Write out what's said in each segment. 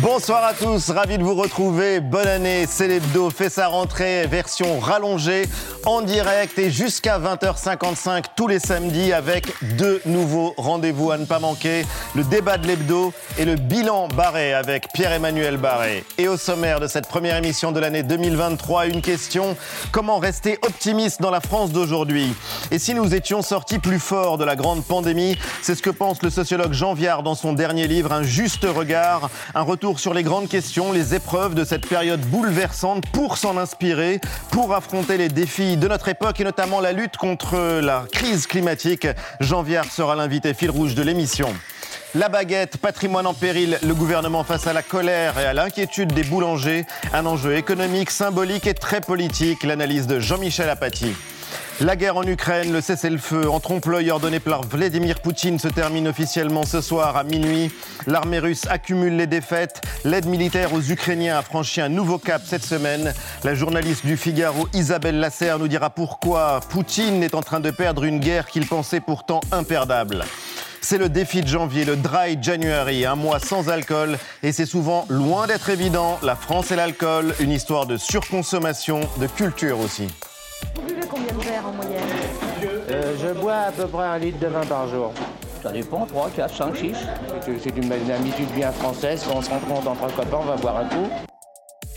Bonsoir à tous, ravi de vous retrouver. Bonne année, Célébdo fait sa rentrée version rallongée en direct et jusqu'à 20h55 tous les samedis avec deux nouveaux rendez-vous à ne pas manquer. Le débat de l'hebdo et le bilan barré avec Pierre-Emmanuel Barré. Et au sommaire de cette première émission de l'année 2023, une question. Comment rester optimiste dans la France d'aujourd'hui? Et si nous étions sortis plus forts de la grande pandémie? C'est ce que pense le sociologue Jean Viard dans son dernier livre, Un juste regard, un retour sur les grandes questions, les épreuves de cette période bouleversante pour s'en inspirer, pour affronter les défis de notre époque et notamment la lutte contre la crise climatique. Jean Viard sera l'invité fil rouge de l'émission. La baguette, patrimoine en péril, le gouvernement face à la colère et à l'inquiétude des boulangers, un enjeu économique, symbolique et très politique, l'analyse de Jean-Michel Apathy. La guerre en Ukraine, le cessez-le-feu en trompe-l'œil ordonné par Vladimir Poutine se termine officiellement ce soir à minuit. L'armée russe accumule les défaites. L'aide militaire aux Ukrainiens a franchi un nouveau cap cette semaine. La journaliste du Figaro Isabelle Lasserre nous dira pourquoi Poutine est en train de perdre une guerre qu'il pensait pourtant imperdable. C'est le défi de janvier, le Dry January, un mois sans alcool. Et c'est souvent loin d'être évident. La France et l'alcool, une histoire de surconsommation, de culture aussi. Vous buvez combien de verres en moyenne Euh, je bois à peu près un litre de vin par jour. Ça dépend, 3, 4, 5, 6. C'est- une, une habitude bien française. Quand on se rencontre entre copains, on va boire un coup.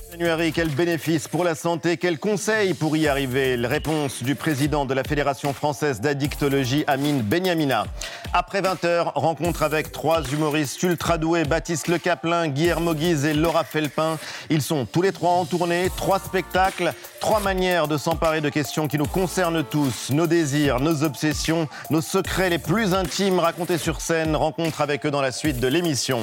January, quel bénéfice pour la santé, quel conseil pour y arriver? Réponse du président de la Fédération française d'addictologie, Amine Benyamina. Après 20h, rencontre avec trois humoristes ultra doués, Baptiste Le Caplin, Guillermo Guise et Laura Felpin. Ils sont tous les trois en tournée, trois spectacles, trois manières de s'emparer de questions qui nous concernent tous, nos désirs, nos obsessions, nos secrets les plus intimes racontés sur scène. Rencontre avec eux dans la suite de l'émission.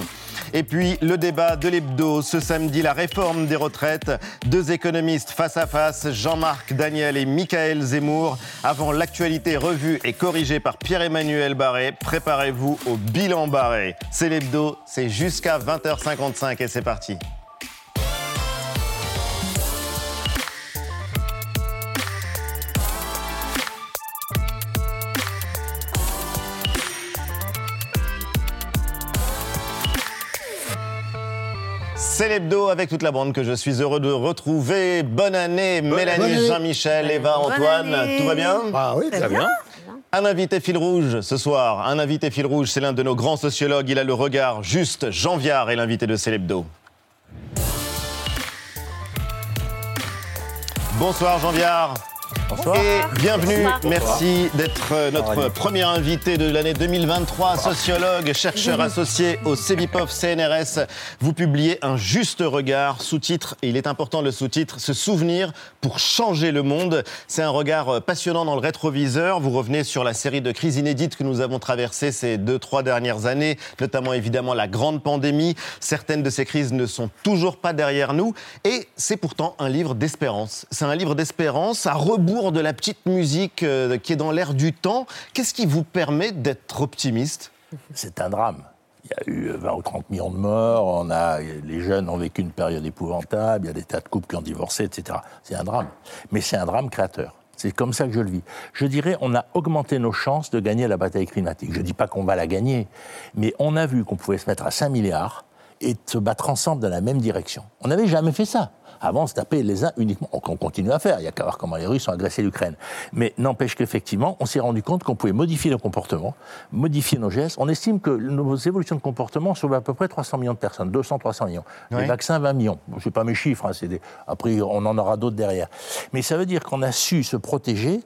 Et puis le débat de l'hebdo, ce samedi, la réforme des retraites. Deux économistes face à face, Jean-Marc Daniel et Michael Zemmour. Avant l'actualité revue et corrigée par Pierre-Emmanuel Barré, préparez-vous au bilan Barré. C'est l'hebdo, c'est jusqu'à 20h55 et c'est parti. C'est l'hebdo avec toute la bande que je suis heureux de retrouver. Bonne année, Mélanie. Jean-Michel, Eva, Antoine. année. Tout va bien? Ah oui, très bien. Un invité fil rouge ce soir. Un invité fil rouge, c'est l'un de nos grands sociologues. Il a le regard juste. Jean Viard est l'invité de Célébdo. Bonsoir Jean Viard. Et bienvenue, Bonsoir. merci d'être euh, notre premier invité de l'année 2023, sociologue, chercheur associé au CEVIPOF CNRS. Vous publiez Un juste regard, sous-titre, et il est important le sous-titre, Se souvenir pour changer le monde. C'est un regard euh, passionnant dans le rétroviseur. Vous revenez sur la série de crises inédites que nous avons traversées ces deux, trois dernières années, notamment évidemment la grande pandémie. Certaines de ces crises ne sont toujours pas derrière nous. Et c'est pourtant un livre d'espérance. C'est un livre d'espérance à rebours de la petite musique euh, qui est dans l'air du temps. Qu'est-ce qui vous permet d'être optimiste? C'est un drame. Il y a eu 20 ou 30 millions de morts, on a, les jeunes ont vécu une période épouvantable, il y a des tas de couples qui ont divorcé, etc. C'est un drame. Mais c'est un drame créateur. C'est comme ça que je le vis. Je dirais, on a augmenté nos chances de gagner la bataille climatique. Je ne dis pas qu'on va la gagner, mais on a vu qu'on pouvait se mettre à 5 milliards et se battre ensemble dans la même direction. On n'avait jamais fait ça. Avant, on se tapait les uns uniquement. On on continue à faire. Il y a qu'à voir comment les Russes ont agressé l'Ukraine. Mais n'empêche qu'effectivement, on s'est rendu compte qu'on pouvait modifier nos comportements, modifier nos gestes. On estime que nos évolutions de comportement sauvent à peu près 300 millions de personnes, 200, 300 millions. Les Oui. vaccins, 20 millions. Bon, c'est pas mes chiffres. hein, des... Après, on en aura d'autres derrière. Mais ça veut dire qu'on a su se protéger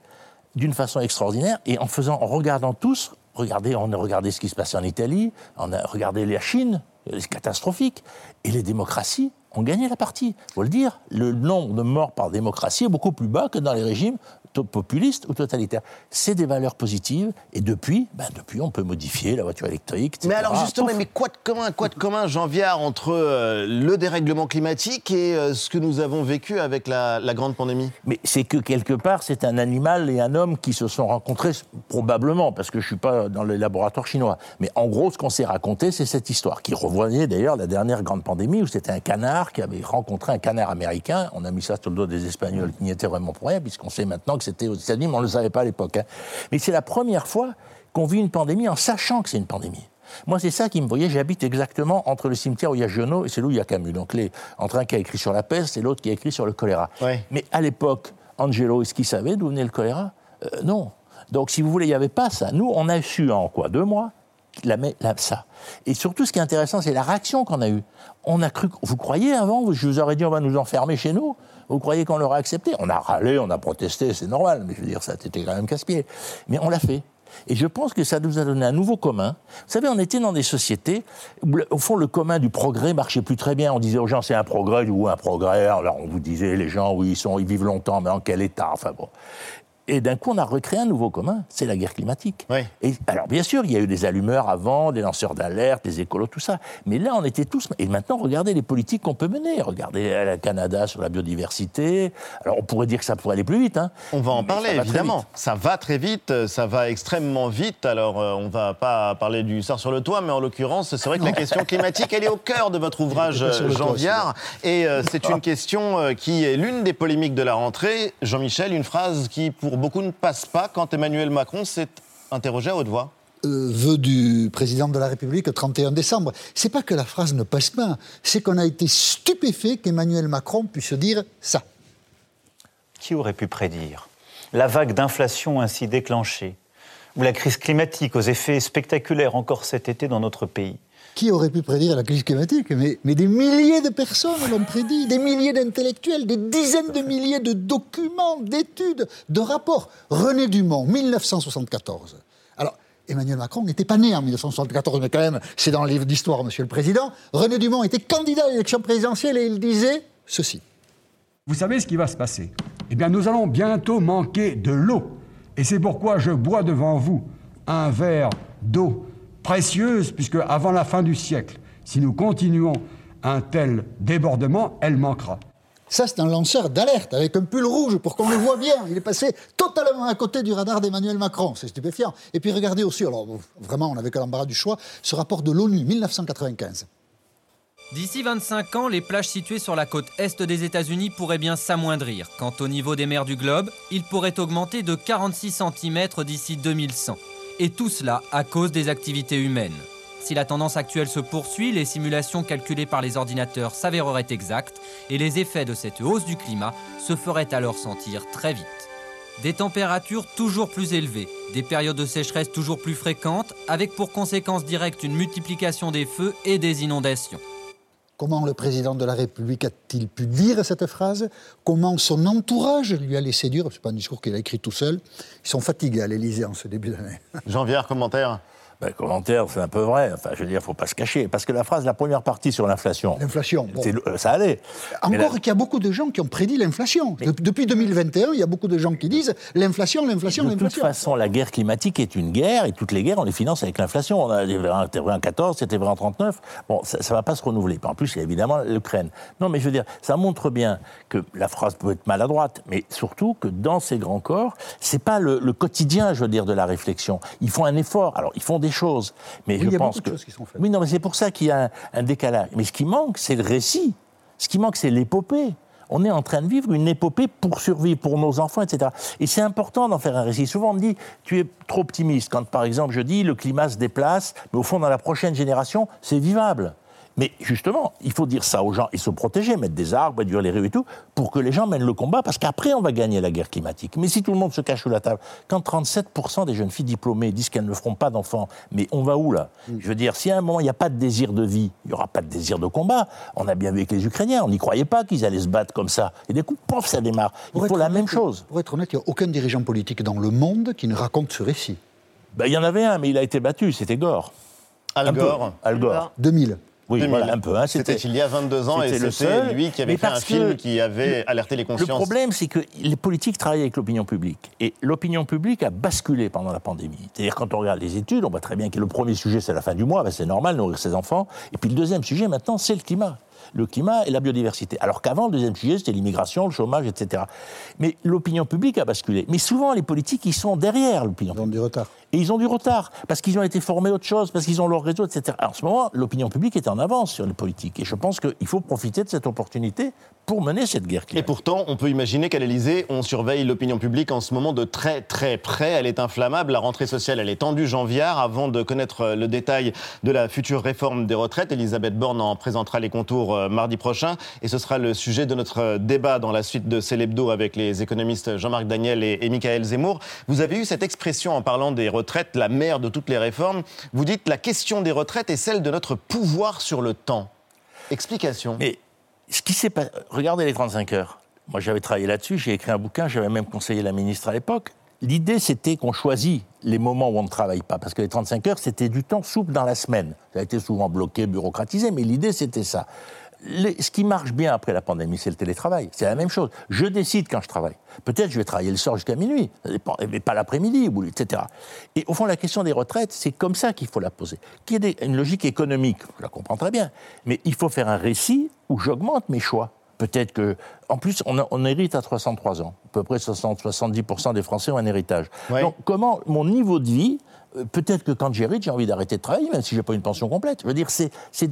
d'une façon extraordinaire et en faisant, en regardant tous, regardez, on a regardé ce qui se passait en Italie, on a regardé la Chine, c'est catastrophique, et les démocraties ont gagné la partie. Faut le dire, le nombre de morts par démocratie est beaucoup plus bas que dans les régimes populistes ou totalitaires. C'est des valeurs positives, et depuis, ben depuis, on peut modifier la voiture électrique. etc. Mais alors justement, mais quoi de commun, quoi de commun, Jean Viard, entre euh, le dérèglement climatique et euh, ce que nous avons vécu avec la, la grande pandémie? Mais c'est que quelque part, c'est un animal et un homme qui se sont rencontrés, probablement, parce que je ne suis pas dans le laboratoire chinois. Mais en gros, ce qu'on s'est raconté, c'est cette histoire, qui revoyait d'ailleurs la dernière grande pandémie, où c'était un canard qui avait rencontré un canard américain. On a mis ça sur le dos des Espagnols qui n'y étaient vraiment pour rien, puisqu'on sait maintenant que c'était aux États-Unis, mais on ne le savait pas à l'époque. hein. Mais c'est la première fois qu'on vit une pandémie en sachant que c'est une pandémie. Moi, c'est ça qui me voyait. J'habite exactement entre le cimetière où il y a Giono et celui où il y a Camus. Donc, les, entre un qui a écrit sur la peste et l'autre qui a écrit sur le choléra. Ouais. Mais à l'époque, Angelo, est-ce qu'il savait d'où venait le choléra? Euh, Non. Donc, si vous voulez, il n'y avait pas ça. Nous, on a su en quoi? Deux mois la, la- ça. Et surtout, ce qui est intéressant, c'est la réaction qu'on a eue. On a cru. Vous croyez avant? Je vous aurais dit, on va nous enfermer chez nous. Vous croyez qu'on l'aurait accepté? On a râlé, on a protesté, c'est normal. Mais je veux dire, ça c'était quand même casse-pied. Mais on l'a fait. Et je pense que ça nous a donné un nouveau commun. Vous savez, on était dans des sociétés où, au fond, le commun du progrès marchait plus très bien. On disait aux gens, c'est un progrès, ou un progrès. Alors, on vous disait, les gens, oui, ils, sont, ils vivent longtemps, mais en quel état? Enfin bon. Et d'un coup, on a recréé un nouveau commun, c'est la guerre climatique. Oui. Et alors, bien sûr, il y a eu des allumeurs avant, des lanceurs d'alerte, des écolos, tout ça. Mais là, on était tous. Et maintenant, regardez les politiques qu'on peut mener. Regardez euh, le Canada sur la biodiversité. Alors, on pourrait dire que ça pourrait aller plus vite. Hein. On va en Mais parler, ça va très évidemment. Ça va très vite, euh, ça va extrêmement vite. Alors, euh, on va pas parler du sort sur le toit, mais en l'occurrence, c'est vrai que la question climatique, elle est au cœur de votre ouvrage, Jean Viard. Et euh, c'est une question euh, qui est l'une des polémiques de la rentrée. Jean-Michel, une phrase qui, pour beaucoup, ne passe pas quand Emmanuel Macron s'est interrogé à haute voix. euh, vœu du président de la République le 31 décembre. C'est pas que la phrase ne passe pas, c'est qu'on a été stupéfait qu'Emmanuel Macron puisse dire ça. Qui aurait pu prédire la vague d'inflation ainsi déclenchée ou la crise climatique aux effets spectaculaires encore cet été dans notre pays? Qui aurait pu prédire la crise climatique mais, mais des milliers de personnes l'ont prédit, des milliers d'intellectuels, des dizaines de milliers de documents, d'études, de rapports. René Dumont, 1974. Alors, Emmanuel Macron n'était pas né en 1974, mais quand même, c'est dans le livre d'histoire, Monsieur le Président. René Dumont était candidat à l'élection présidentielle et il disait ceci. Vous savez ce qui va se passer? Eh bien, nous allons bientôt manquer de l'eau. Et c'est pourquoi je bois devant vous un verre d'eau précieuse, puisque avant la fin du siècle, si nous continuons un tel débordement, elle manquera. Ça, c'est un lanceur d'alerte avec un pull rouge pour qu'on le voit bien. Il est passé totalement à côté du radar d'Emmanuel Macron. C'est stupéfiant. Et puis regardez aussi, alors vraiment, on n'avait que l'embarras du choix, ce rapport de l'ONU 1995. D'ici 25 ans, les plages situées sur la côte est des États-Unis pourraient bien s'amoindrir. Quant au niveau des mers du globe, il pourrait augmenter de 46 cm d'ici 2100. Et tout cela à cause des activités humaines. Si la tendance actuelle se poursuit, les simulations calculées par les ordinateurs s'avéreraient exactes et les effets de cette hausse du climat se feraient alors sentir très vite. Des températures toujours plus élevées, des périodes de sécheresse toujours plus fréquentes, avec pour conséquence directe une multiplication des feux et des inondations. Comment le président de la République a-t-il pu dire cette phrase? Comment son entourage lui a laissé dire? Ce n'est pas un discours qu'il a écrit tout seul. Ils sont fatigués à l'Élysée en ce début d'année. Jean Viard, commentaire? Ben, commentaire, c'est un peu vrai. Enfin, je veux dire, faut pas se cacher. Parce que la phrase, la première partie sur l'inflation, L'inflation. bon. euh, ça allait. Encore qu'il y a beaucoup de gens qui ont prédit l'inflation. De- Depuis 2021, il y a beaucoup de gens qui disent l'inflation, l'inflation, De toute l'inflation. façon, la guerre climatique est une guerre, et toutes les guerres, on les finance avec l'inflation. On a des vrai en- C'était vrai en 14, c'était vrai en 39. Bon, ça ne va pas se renouveler. En plus, il y a évidemment l'Ukraine. Non, mais je veux dire, ça montre bien que la phrase peut être maladroite, mais surtout que dans ces grands corps, c'est pas le, le quotidien, je veux dire, de la réflexion. Ils font un effort. Alors, ils font des choses, mais Oui, je il y a pense beaucoup de que choses qui sont faites. oui, non, mais c'est pour ça qu'il y a un, un décalage. Mais ce qui manque, c'est le récit. Ce qui manque, c'est l'épopée. On est en train de vivre une épopée pour survivre, pour nos enfants, etc. Et c'est important d'en faire un récit. Souvent, on me dit, tu es trop optimiste. Quand, par exemple, je dis, le climat se déplace, mais au fond, dans la prochaine génération, c'est vivable. Mais justement, il faut dire ça aux gens et se protéger, mettre des arbres, réduire les rues et tout, pour que les gens mènent le combat, parce qu'après, on va gagner la guerre climatique. Mais si tout le monde se cache sous la table, quand 37% des jeunes filles diplômées disent qu'elles ne feront pas d'enfants, mais on va où là? Je veux dire, si à un moment il n'y a pas de désir de vie, il n'y aura pas de désir de combat. On a bien vu avec les Ukrainiens, on n'y croyait pas qu'ils allaient se battre comme ça. Et des coups, pof, ça démarre. Il Pour faut la honnête, même chose. Pour être honnête, il n'y a aucun dirigeant politique dans le monde qui ne raconte ce récit. Ben, Il y en avait un, mais il a été battu, c'était Gore. Al. Gore. Al Gore. 2000. Oui, 2000. voilà, un peu. hein, C'était il y a 22 ans et c'était le lui qui avait fait un film qui avait alerté les Le consciences. problème, c'est que les politiques travaillent avec l'opinion publique. Et l'opinion publique a basculé pendant la pandémie. C'est-à-dire, quand on regarde les études, on voit très bien que le premier sujet, c'est la fin du mois, ben, c'est normal, nourrir ses enfants. Et puis le deuxième sujet, maintenant, c'est le climat. le climat et la biodiversité. Alors qu'avant, le deuxième sujet, c'était l'immigration, le chômage, etc. Mais l'opinion publique a basculé. Mais souvent, les politiques, ils sont derrière l'opinion Ils ont du retard. Et ils ont du retard, parce qu'ils ont été formés à autre chose, parce qu'ils ont leur réseau, etc. En ce moment, l'opinion publique est en avance sur les politiques. Et je pense qu'il faut profiter de cette opportunité pour mener cette guerre Et pourtant, on peut imaginer qu'à l'Elysée, on surveille l'opinion publique en ce moment de très très près. Elle est inflammable, la rentrée sociale, elle est tendue janvier. Avant de connaître le détail de la future réforme des retraites, Elisabeth Borne en présentera les contours euh, mardi prochain. Et ce sera le sujet de notre euh, débat dans la suite de Célébdo avec les économistes Jean-Marc Daniel et Michael Zemmour. Vous avez eu cette expression en parlant des retraites, la mère de toutes les réformes. Vous dites la question des retraites est celle de notre pouvoir sur le temps. Explication. Mais ce qui s'est passé, regardez les 35 heures. Moi, j'avais travaillé là-dessus, j'ai écrit un bouquin, j'avais même conseillé la ministre à l'époque. L'idée, c'était qu'on choisit les moments où on ne travaille pas, parce que les 35 heures, c'était du temps souple dans la semaine. Ça a été souvent bloqué, bureaucratisé, mais l'idée, c'était ça. Les- ce qui marche bien après la pandémie, c'est le télétravail. C'est la même chose. Je décide quand je travaille. Peut-être je vais travailler le soir jusqu'à minuit, mais pas l'après-midi, etc. Et au fond, la question des retraites, c'est comme ça qu'il faut la poser. Qu'il y ait une logique économique, je la comprends très bien, mais il faut faire un récit où j'augmente mes choix. Peut-être que, en plus, on, a- on hérite à 63 ans. À peu près 60, 70% des Français ont un héritage. Ouais. Donc, comment mon niveau de vie, euh, peut-être que quand j'hérite, j'ai envie d'arrêter de travailler, même si j'ai pas une pension complète. Je veux dire, c'est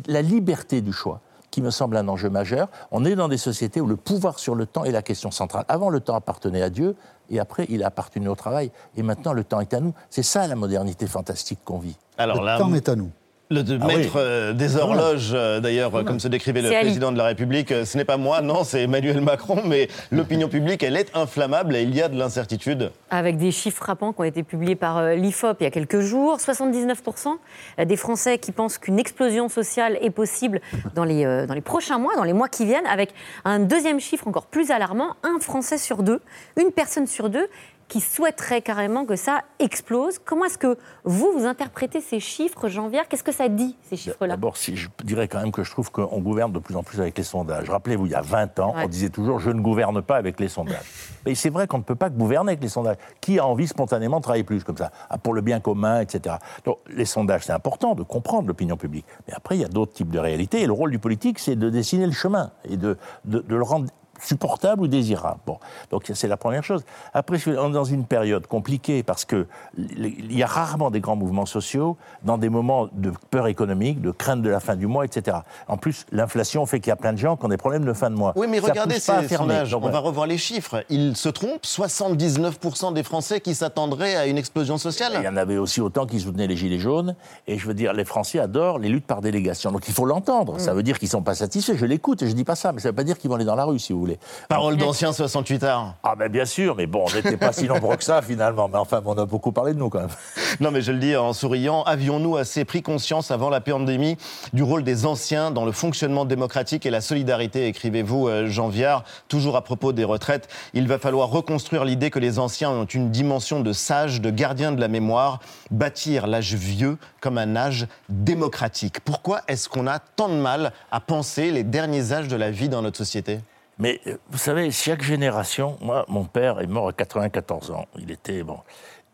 la liberté du choix qui me semble un enjeu majeur. On est dans des sociétés où le pouvoir sur le temps est la question centrale. Avant, le temps appartenait à Dieu, et après, il a appartenu au travail. Et maintenant, le temps est à nous. C'est ça la modernité fantastique qu'on vit. Alors le là, temps est à nous. Le de Ah maître oui. euh, des horloges, euh, d'ailleurs, euh, comme se décrivait le président de la République, ce n'est pas moi, non, c'est Emmanuel Macron, mais l'opinion publique, elle est inflammable et il y a de l'incertitude. Avec des chiffres frappants qui ont été publiés par l'IFOP il y a quelques jours, 79% des Français qui pensent qu'une explosion sociale est possible dans les, dans les prochains mois, dans les mois qui viennent, avec un deuxième chiffre encore plus alarmant, un Français sur deux, une personne sur deux qui souhaiterait carrément que ça explose. Comment est-ce que vous, vous interprétez ces chiffres, Janvier Qu'est-ce que ça dit, ces chiffres-là? D'abord, si je dirais quand même que je trouve qu'on gouverne de plus en plus avec les sondages. Rappelez-vous, il y a 20 ans, Ouais. on disait toujours je ne gouverne pas avec les sondages. Mais c'est vrai qu'on ne peut pas gouverner avec les sondages. Qui a envie spontanément de travailler plus comme ça? Ah, Pour le bien commun, etc. Donc les sondages, c'est important de comprendre l'opinion publique. Mais après, il y a d'autres types de réalités. Et le rôle du politique, c'est de dessiner le chemin et de, de- de le rendre supportable ou désirable. Bon, donc c'est la première chose. Après, on est dans une période compliquée parce que il y a rarement des grands mouvements sociaux dans des moments de peur économique, de crainte de la fin du mois, etc. En plus, l'inflation fait qu'il y a plein de gens qui ont des problèmes de fin de mois. Oui, mais Ça regardez ces sondages, on va revoir les chiffres. Ils se trompent, 79% des Français qui s'attendraient à une explosion Il y sociale. en avait aussi autant qui soutenaient les Gilets jaunes. Et je veux dire, les Français adorent les luttes par délégation. Donc il faut l'entendre. Ça veut dire qu'ils ne sont pas satisfaits. Je l'écoute et je ne dis pas ça. Mais ça ne veut pas dire qu'ils vont aller dans la rue, si vous voulez. Parole d'ancien 68 arts. Ah ben bien sûr, mais bon, on n'était pas si nombreux que ça finalement. Mais enfin, on a beaucoup parlé de nous quand même. Non, mais je le dis en souriant, avions-nous assez pris conscience avant la pandémie du rôle des anciens dans le fonctionnement démocratique et la solidarité, écrivez-vous, euh, Jean Viard, toujours à propos des retraites. Il va falloir reconstruire l'idée que les anciens ont une dimension de sages, de gardiens de la mémoire, bâtir l'âge vieux comme un âge démocratique. Pourquoi est-ce qu'on a tant de mal à penser les derniers âges de la vie dans notre société? Mais euh, vous savez, chaque génération, moi, mon père est mort à 94 ans. Il était, bon,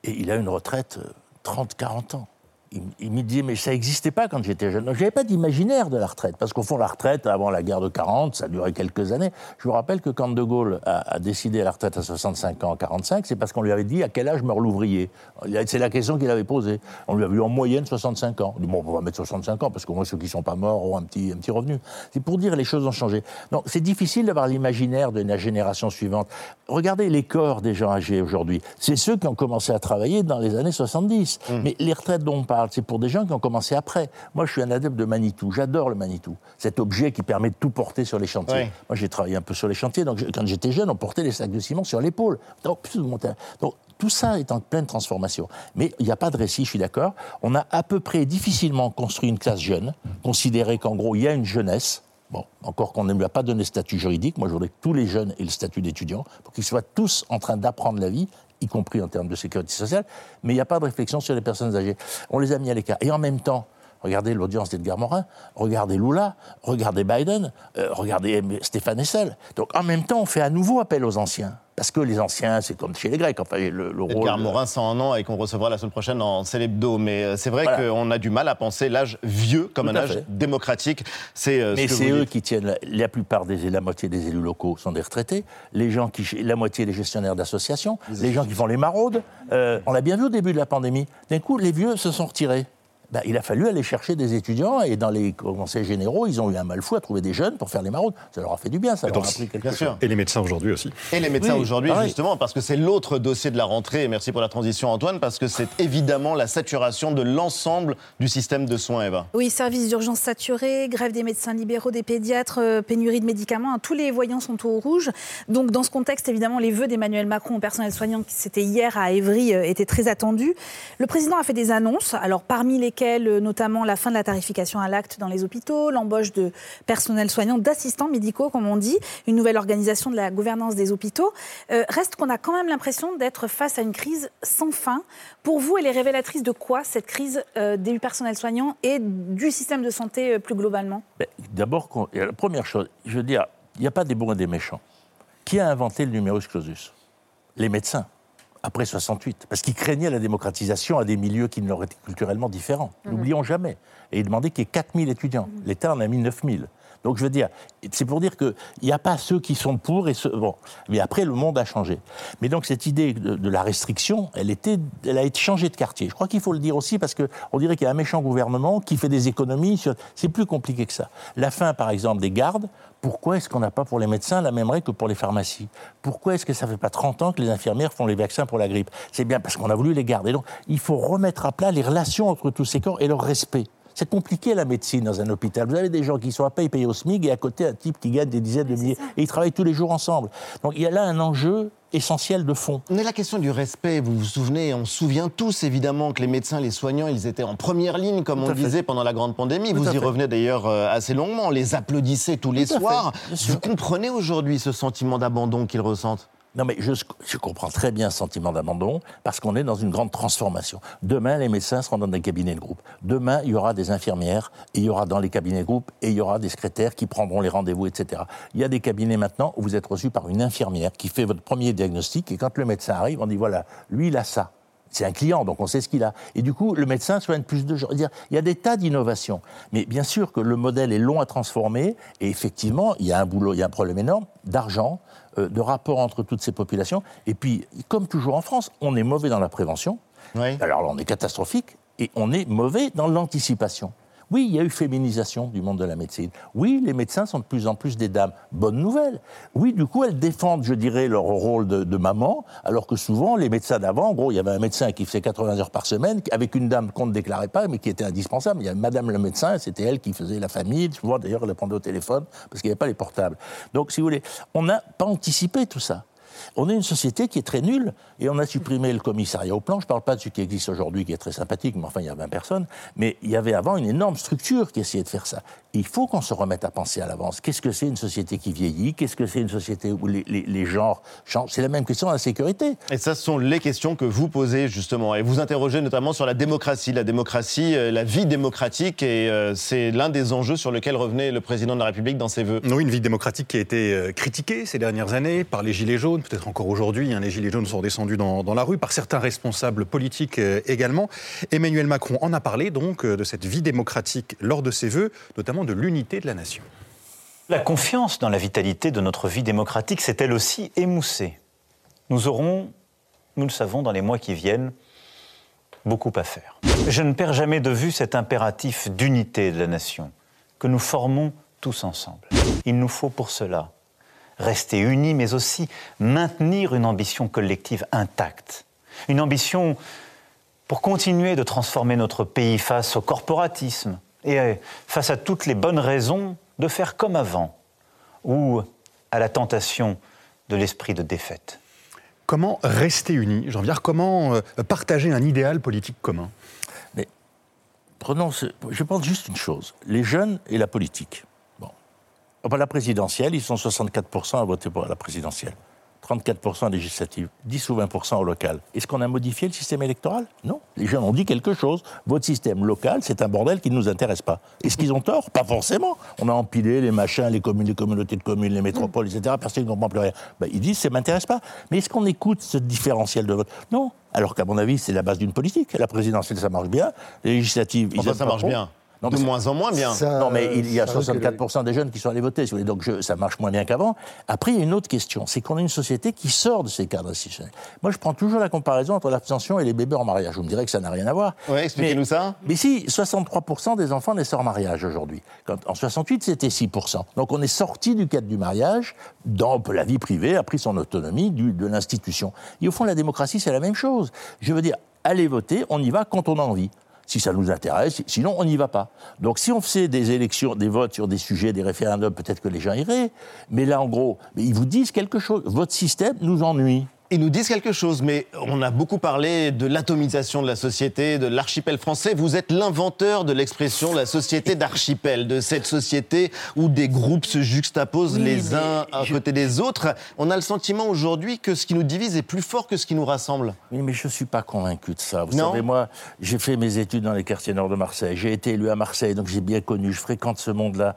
et il a une retraite euh, 30, 40 ans. Il, il me disait, mais ça n'existait pas quand j'étais jeune. Donc, j'avais pas d'imaginaire de la retraite. Parce qu'au fond, la retraite, avant la guerre de 40, ça duré quelques années. Je vous rappelle que quand De Gaulle a, a décidé la retraite à 65 ans, 45, c'est parce qu'on lui avait dit à quel âge meurt l'ouvrier? C'est la question qu'il avait posée. On lui a vu en moyenne 65 ans. Il dit, bon, on va mettre 65 ans, parce qu'au moins ceux qui ne sont pas morts ont un petit, un petit revenu. C'est pour dire les choses ont changé. Donc, c'est difficile d'avoir l'imaginaire de la génération suivante. Regardez les corps des gens âgés aujourd'hui. C'est ceux qui ont commencé à travailler dans les années 70. Mais les retraites dont on parle, c'est pour des gens qui ont commencé après. Moi, je suis un adepte de Manitou. J'adore le Manitou. Cet objet qui permet de tout porter sur les chantiers. Oui. Moi, j'ai travaillé un peu sur les chantiers. Donc, je- quand j'étais jeune, on portait les sacs de ciment sur l'épaule. Donc. Donc, tout ça est en pleine transformation. Mais il n'y a pas de récit, je suis d'accord. On a à peu près difficilement construit une classe jeune, considéré qu'en gros, il y a une jeunesse. Bon, encore qu'on ne lui a pas donné statut juridique. Moi, je voudrais que tous les jeunes aient le statut d'étudiant pour qu'ils soient tous en train d'apprendre la vie, y compris en termes de sécurité sociale. Mais il n'y a pas de réflexion sur les personnes âgées. On les a mis à l'écart. Et en même temps, regardez l'audience d'Edgar Morin, regardez Lula, regardez Biden, euh, regardez Stéphane Hessel. Donc en même temps, on fait à nouveau appel aux anciens. Parce que les anciens, c'est comme chez les Grecs. Enfin, le, le rôle. Morin, 101 ans et qu'on recevra la semaine prochaine en Célébdo. Mais euh, c'est vrai Voilà. qu'on a du mal à penser l'âge vieux comme Tout un âge fait. démocratique. C'est euh, Mais c'est eux dites. qui tiennent. La, la plupart des la moitié des élus locaux sont des retraités. Les gens qui, la moitié des gestionnaires d'associations, les gens qui font les maraudes. Euh, on l'a bien vu au début de la pandémie. D'un coup, les vieux se sont retirés. Ben, il a fallu aller chercher des étudiants et dans les conseils généraux, ils ont eu un mal fou à trouver des jeunes pour faire les maraudes. Ça leur a fait du bien, ça leur a appris quelque Bien chose. sûr. Et les médecins aujourd'hui aussi. Et les médecins Oui, aujourd'hui, pareil. justement, parce que c'est l'autre dossier de la rentrée, et merci pour la transition Antoine, parce que c'est évidemment la saturation de l'ensemble du système de soins, Eva. Oui, services d'urgence saturés, grève des médecins libéraux, des pédiatres, euh, pénurie de médicaments, hein, tous les voyants sont au rouge. Donc dans ce contexte, évidemment, les vœux d'Emmanuel Macron au personnel soignant, qui c'était hier à Évry, euh, étaient très attendus. Le président a fait des annonces, alors parmi lesquelles euh, notamment la fin de la tarification à l'acte dans les hôpitaux, l'embauche de personnel soignant, d'assistants médicaux, comme on dit, une nouvelle organisation de la gouvernance des hôpitaux. Euh, reste qu'on a quand même l'impression d'être face à une crise sans fin. Pour vous, elle est révélatrice de quoi cette crise euh, du personnel soignant et du système de santé plus globalement? Ben, D'abord, la première chose, je veux dire, il n'y a pas des bons et des méchants. Qui a inventé le numerus clausus? Les médecins, après 68, parce qu'ils craignaient la démocratisation à des milieux qui leur étaient culturellement différents. N'oublions jamais. Et ils demandaient qu'il y ait 4000 étudiants. L'État en a mis 9000. Donc je veux dire, c'est pour dire qu'il n'y a pas ceux qui sont pour et ceux. Bon, mais après, le monde a changé. Mais donc cette idée de, la restriction, elle, était, elle a été changée de quartier. Je crois qu'il faut le dire aussi parce qu'on dirait qu'il y a un méchant gouvernement qui fait des économies. C'est plus compliqué que ça. La fin, par exemple, des gardes, pourquoi est-ce qu'on n'a pas pour les médecins la même règle que pour les pharmacies? Pourquoi est-ce que ça fait pas 30 ans que les infirmières font les vaccins pour la grippe? C'est bien parce qu'on a voulu les garder. Donc il faut remettre à plat les relations entre tous ces corps et leur respect. C'est compliqué la médecine dans un hôpital. Vous avez des gens qui sont à paye payés au SMIC et à côté un type qui gagne des dizaines de milliers. Et ils travaillent tous les jours ensemble. Donc il y a là un enjeu essentiel de fond. Mais la question du respect, vous vous souvenez, on se souvient tous évidemment que les médecins, les soignants, ils étaient en première ligne, comme Tout on fait. disait pendant la grande pandémie. Tout vous y fait. revenez d'ailleurs euh, assez longuement, on les applaudissait tous les Tout soirs. Vous comprenez aujourd'hui ce sentiment d'abandon qu'ils ressentent? Non, mais je, comprends très bien ce sentiment d'abandon parce qu'on est dans une grande transformation. Demain, les médecins seront dans des cabinets de groupe. Demain, il y aura des infirmières, et il y aura dans les cabinets de groupe, et il y aura des secrétaires qui prendront les rendez-vous, etc. Il y a des cabinets maintenant où vous êtes reçu par une infirmière qui fait votre premier diagnostic, et quand le médecin arrive, on dit voilà, lui, il a ça. C'est un client, donc on sait ce qu'il a. Et du coup, le médecin soigne plus de gens. Il y a des tas d'innovations. Mais bien sûr que le modèle est long à transformer. Et effectivement, il y a un boulot, il y a un problème énorme d'argent, euh, de rapport entre toutes ces populations. Et puis, comme toujours en France, on est mauvais dans la prévention. Oui. Alors là, on est catastrophique. Et on est mauvais dans l'anticipation. Oui, il y a eu féminisation du monde de la médecine. Oui, les médecins sont de plus en plus des dames. Bonne nouvelle. Oui, du coup, elles défendent, je dirais, leur rôle de, maman, alors que souvent, les médecins d'avant, en gros, il y avait un médecin qui faisait 80 heures par semaine, avec une dame qu'on ne déclarait pas, mais qui était indispensable. Il y avait Madame le médecin, c'était elle qui faisait la famille. Souvent, d'ailleurs, elle répondait au téléphone, parce qu'il n'y avait pas les portables. Donc, si vous voulez, on n'a pas anticipé tout ça. On est une société qui est très nulle et on a supprimé le commissariat au plan. Je ne parle pas de ce qui existe aujourd'hui, qui est très sympathique, mais enfin, il y a 20 personnes. Mais il y avait avant une énorme structure qui essayait de faire ça. Il faut qu'on se remette à penser à l'avance. Qu'est-ce que c'est une société qui vieillit? Qu'est-ce que c'est une société où les, les- les genres changent? C'est la même question dans la sécurité. Et ça, ce sont les questions que vous posez justement. Et vous interrogez notamment sur la démocratie. La démocratie, euh, la vie démocratique, et euh, c'est l'un des enjeux sur lequel revenait le président de la République dans ses vœux. Oui, une vie démocratique qui a été euh, critiquée ces dernières années par les Gilets jaunes, peut-être encore aujourd'hui. hein, les Gilets jaunes sont descendus dans, dans la rue, par certains responsables politiques euh, également. Emmanuel Macron en a parlé donc euh, de cette vie démocratique lors de ses vœux, notamment de l'unité de la nation. La confiance dans la vitalité de notre vie démocratique s'est elle aussi émoussée. Nous aurons, nous le savons, dans les mois qui viennent, beaucoup à faire. Je ne perds jamais de vue cet impératif d'unité de la nation que nous formons tous ensemble. Il nous faut pour cela rester unis, mais aussi maintenir une ambition collective intacte. Une ambition pour continuer de transformer notre pays face au corporatisme et face à toutes les bonnes raisons de faire comme avant ou à la tentation de l'esprit de défaite. Comment rester unis, jean pierre Comment euh, partager un idéal politique commun? Mais prenons, ce- je pense juste une chose les jeunes et la politique. La présidentielle, ils sont 64% à voter pour la présidentielle. 34% législatives, 10 ou 20% au local. Est-ce qu'on a modifié le système électoral? Non. Les gens ont dit quelque chose. Votre système local, c'est un bordel qui ne nous intéresse pas. Est-ce qu'ils ont tort? Pas forcément. On a empilé les machins, les communes, les communautés de communes, les métropoles, etc. Personne ne comprend plus rien. Ben, ils disent, ça ne m'intéresse pas. Mais est-ce qu'on écoute ce différentiel de vote? Non. Alors qu'à mon avis, c'est la base d'une politique. La présidentielle, ça marche bien. Les législatives, ils Enfin, ça marche bien. Non, de moins en moins bien. Ça- non, mais il y a ça risque de- 64% des jeunes qui sont allés voter, si vous voulez. Donc je- ça marche moins bien qu'avant. Après, il y a une autre question, c'est qu'on a une société qui sort de ces cadres institutionnels. Moi, je prends toujours la comparaison entre l'abstention et les bébés en mariage. Vous me direz que ça n'a rien à voir. Ouais, expliquez-nous ça. Mais si, 63% des enfants naissent hors mariage aujourd'hui. En 68, c'était 6%. Donc on est sorti du cadre du mariage, dans la vie privée a pris son autonomie du- de l'institution. Et au fond, la démocratie, c'est la même chose. Je veux dire, aller voter, on y va quand on a envie. Si ça nous intéresse, sinon on n'y va pas. Donc si on faisait des élections, des votes sur des sujets, des référendums, peut-être que les gens iraient. Mais là, en gros, ils vous disent quelque chose. Votre système nous ennuie. Ils nous disent quelque chose, mais on a beaucoup parlé de l'atomisation de la société, de l'archipel français. Vous êtes l'inventeur de l'expression la société d'archipel, de cette société où des groupes se juxtaposent Oui, les uns à je- côté des autres. On a le sentiment aujourd'hui que ce qui nous divise est plus fort que ce qui nous rassemble. Oui, mais je ne suis pas convaincu de ça. Vous Non savez, moi, j'ai fait mes études dans les quartiers nord de Marseille. J'ai été élu à Marseille, donc j'ai bien connu. Je fréquente ce monde-là.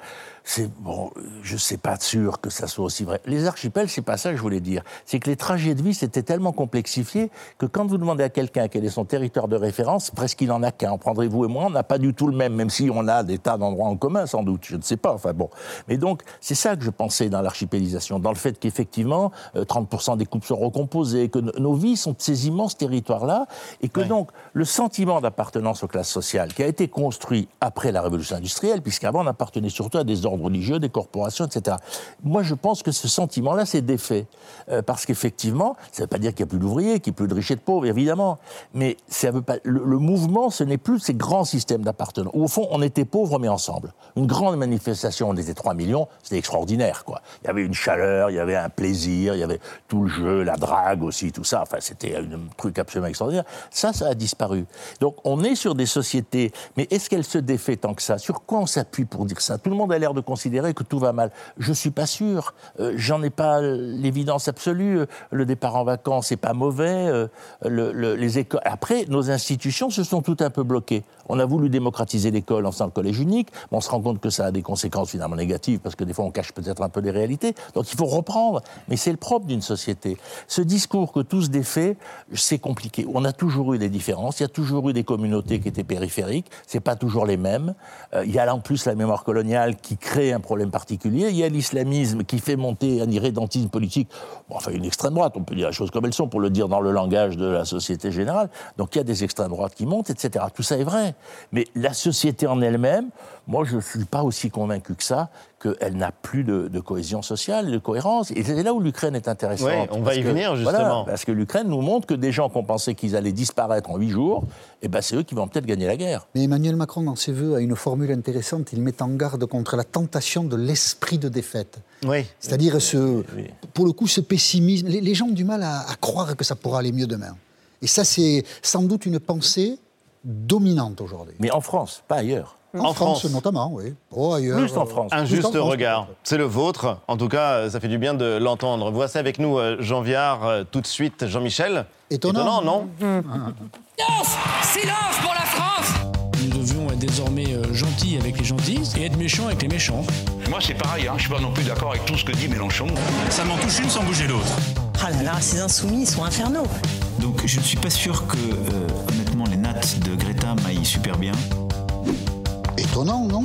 C'est bon, je ne sais pas sûr que ça soit aussi vrai. Les archipels, c'est pas ça que je voulais dire. C'est que les trajets de vie c'était tellement complexifié que quand vous demandez à quelqu'un quel est son territoire de référence, presque il en a qu'un. En prendrez-vous et moi, on n'a pas du tout le même, même si on a des tas d'endroits en commun, sans doute. Je ne sais pas. Enfin bon. Mais donc, c'est ça que je pensais dans l'archipélisation, dans le fait qu'effectivement, euh, 30% des couples sont recomposés, que no- nos vies sont de ces immenses territoires-là, et que donc le sentiment d'appartenance aux classes sociales, qui a été construit après la révolution industrielle, puisqu'avant on appartenait surtout à des ordres religieux, des corporations, etc. Moi, je pense que ce sentiment-là, c'est défait, Euh, parce qu'effectivement, ça ne veut pas dire qu'il n'y a plus d'ouvriers, qu'il n'y a plus de riches et de pauvres, évidemment, mais ça veut pas. Le, mouvement, ce n'est plus ces grands systèmes d'appartenance. Au fond, on était pauvres mais ensemble. Une grande manifestation, on était 3 millions, c'était extraordinaire, quoi. Il y avait une chaleur, il y avait un plaisir, il y avait tout le jeu, la drague aussi, tout ça. Enfin, c'était un truc absolument extraordinaire. Ça, ça a disparu. Donc, on est sur des sociétés, mais est-ce qu'elles se défait tant que ça? Sur quoi on s'appuie pour dire ça? Tout le monde a l'air de considérer que tout va mal. Je suis pas sûr. Euh, J'en ai pas l'évidence absolue. Le départ en vacances, c'est pas mauvais. Euh, le- le- les écoles. Après, nos institutions se sont toutes un peu bloquées. On a voulu démocratiser l'école en faisant le collège unique, on se rend compte que ça a des conséquences finalement négatives parce que des fois on cache peut-être un peu les réalités. Donc il faut reprendre. Mais c'est le propre d'une société. Ce discours que tout se défait, c'est compliqué. On a toujours eu des différences. Il y a toujours eu des communautés qui étaient périphériques. C'est pas toujours les mêmes. Euh, il y a là en plus la mémoire coloniale qui crée un problème particulier. Il y a l'islamisme qui fait monter un irrédentisme politique. Enfin, une extrême droite, on peut dire les choses comme elles sont pour le dire dans le langage de la société générale. Donc il y a des extrêmes droites qui montent, etc. Tout ça est vrai. Mais la société en elle-même, moi, je ne suis pas aussi convaincu que ça qu'elle n'a plus de, de cohésion sociale, de cohérence. Et c'est là où l'Ukraine est intéressante. On va Parce y que- venir, voilà, justement. parce que l'Ukraine nous montre que des gens qu'on pensait qu'ils allaient disparaître en huit jours, eh ben, c'est eux qui vont peut-être gagner la guerre. Mais Emmanuel Macron, dans ses voeux, a une formule intéressante. Il met en garde contre la tentation de l'esprit de défaite. Oui. C'est-à-dire, ce, pour le coup, ce pessimisme. Les, les gens ont du mal à, à croire que ça pourra aller mieux demain. Et ça, c'est sans doute une pensée dominante aujourd'hui. Mais en France, pas ailleurs. En, France, notamment, oui. Oh, ailleurs, Plus en euh, France. Un Plus en juste France, regard. C'est le vôtre. En tout cas, euh, ça fait du bien de l'entendre. Voici avec nous euh, Jean Viard, euh, tout de suite Jean-Michel. Étonnant. non Silence pour la France Nous devions être désormais euh, gentils avec les gentils et être méchants avec les méchants. Moi, c'est pareil, hein. je suis pas non plus d'accord avec tout ce que dit Mélenchon. Ça m'en touche une sans bouger l'autre. Ah là là, ces insoumis, ils sont infernaux. Donc je ne suis pas sûr que, euh, honnêtement, les nattes de Greta m'aillent super bien. Étonnant, non?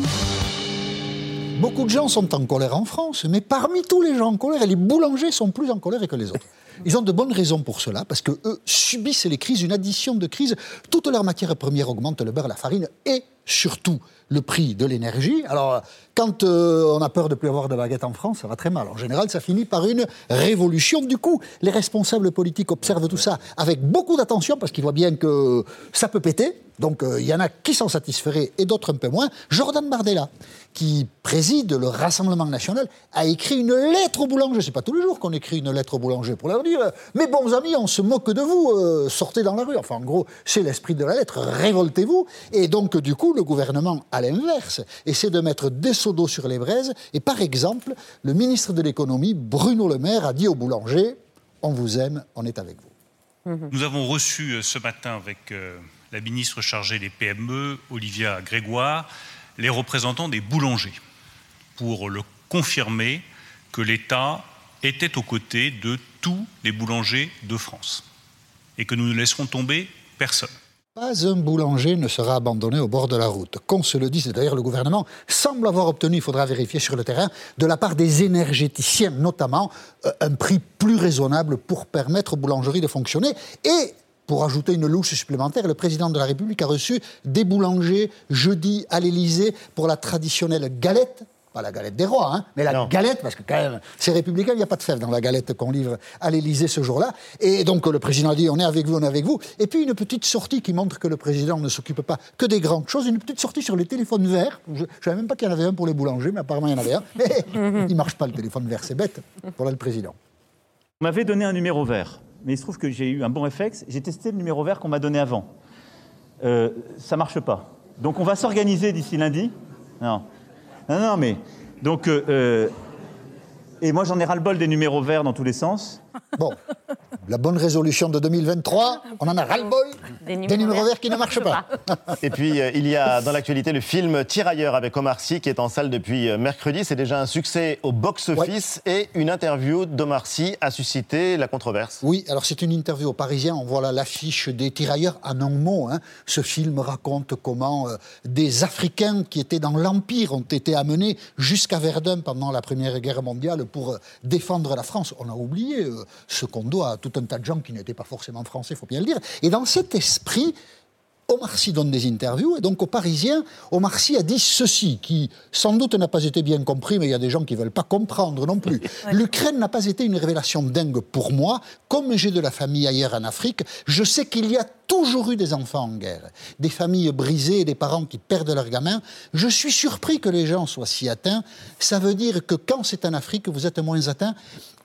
Beaucoup de gens sont en colère en France, mais parmi tous les gens en colère, les boulangers sont plus en colère que les autres. Ils ont de bonnes raisons pour cela, parce que eux subissent les crises, une addition de crises. Toutes leurs matières premières augmentent, le beurre, la farine et surtout le prix de l'énergie. Alors, quand euh, on a peur de plus avoir de baguette en France, ça va très mal. En général, ça finit par une révolution. Du coup, les responsables politiques observent tout ça avec beaucoup d'attention, parce qu'ils voient bien que ça peut péter. Donc, euh, il y en a qui s'en satisferaient et d'autres un peu moins. Jordan Bardella, qui préside le Rassemblement national, a écrit une lettre aux boulangers. C'est pas tous les jours qu'on écrit une lettre aux boulangers pour leur dire euh, Mes bons amis, on se moque de vous, sortez dans la rue. Enfin, en gros, c'est l'esprit de la lettre, révoltez-vous. Et donc, du coup, le gouvernement, à l'inverse, essaie de mettre des seaux d'eau sur les braises. Et par exemple, le ministre de l'économie, Bruno Le Maire, a dit aux boulangers On vous aime, on est avec vous. Nous avons reçu euh, ce matin avec euh, la ministre chargée des PME, Olivia Grégoire, les représentants des boulangers pour le confirmer que l'État était aux côtés de tous les boulangers de France et que nous ne laisserons tomber personne. Pas un boulanger ne sera abandonné au bord de la route. Qu'on se le dise, d'ailleurs le gouvernement semble avoir obtenu, il faudra vérifier sur le terrain, de la part des énergéticiens notamment, euh, un prix plus raisonnable pour permettre aux boulangeries de fonctionner. Et pour ajouter une louche supplémentaire, le président de la République a reçu des boulangers jeudi à l'Élysée pour la traditionnelle galette pas la galette des rois, hein, mais la galette, parce que quand même, c'est républicain, il n'y a pas de fève dans la galette qu'on livre à l'Élysée ce jour-là. Et donc le président a dit on est avec vous, on est avec vous. Et puis une petite sortie qui montre que le président ne s'occupe pas que des grandes choses, une petite sortie sur les téléphones verts. Je ne savais même pas qu'il y en avait un pour les boulangers, mais apparemment il y en avait un. Mais il ne marche pas le téléphone vert, c'est bête. Voilà le président. On m'avait donné un numéro vert, mais il se trouve que j'ai eu un bon réflexe. J'ai testé le numéro vert qu'on m'a donné avant. Euh, ça marche pas. Donc on va s'organiser d'ici lundi. Non. Non, non, mais. Donc. euh, euh, et moi, j'en ai ras-le-bol des numéros verts dans tous les sens. Bon, la bonne résolution de 2023, on en a ras-le-bol des numéros, verts qui ne marchent pas. Et puis, euh, il y a dans l'actualité le film Tirailleurs avec Omar Sy qui est en salle depuis euh, mercredi. C'est déjà un succès au box-office et une interview d'Omar Sy a suscité la controverse. Oui, alors c'est une interview au Parisien. On voit là l'affiche des tirailleurs en un mot. hein. Ce film raconte comment euh, des Africains qui étaient dans l'Empire ont été amenés jusqu'à Verdun pendant la Première Guerre mondiale pour euh, défendre la France. On a oublié euh, ce qu'on doit à tout un tas de gens qui n'étaient pas forcément français, il faut bien le dire. Et dans cet esprit, Omar Sy donne des interviews, et donc au Parisien, Omar Sy a dit ceci, qui sans doute n'a pas été bien compris, mais il y a des gens qui ne veulent pas comprendre non plus. L'Ukraine n'a pas été une révélation dingue pour moi. Comme j'ai de la famille ailleurs en Afrique, je sais qu'il y a toujours eu des enfants en guerre, des familles brisées, des parents qui perdent leurs gamins. Je suis surpris que les gens soient si atteints. Ça veut dire que quand c'est en Afrique, vous êtes moins atteints.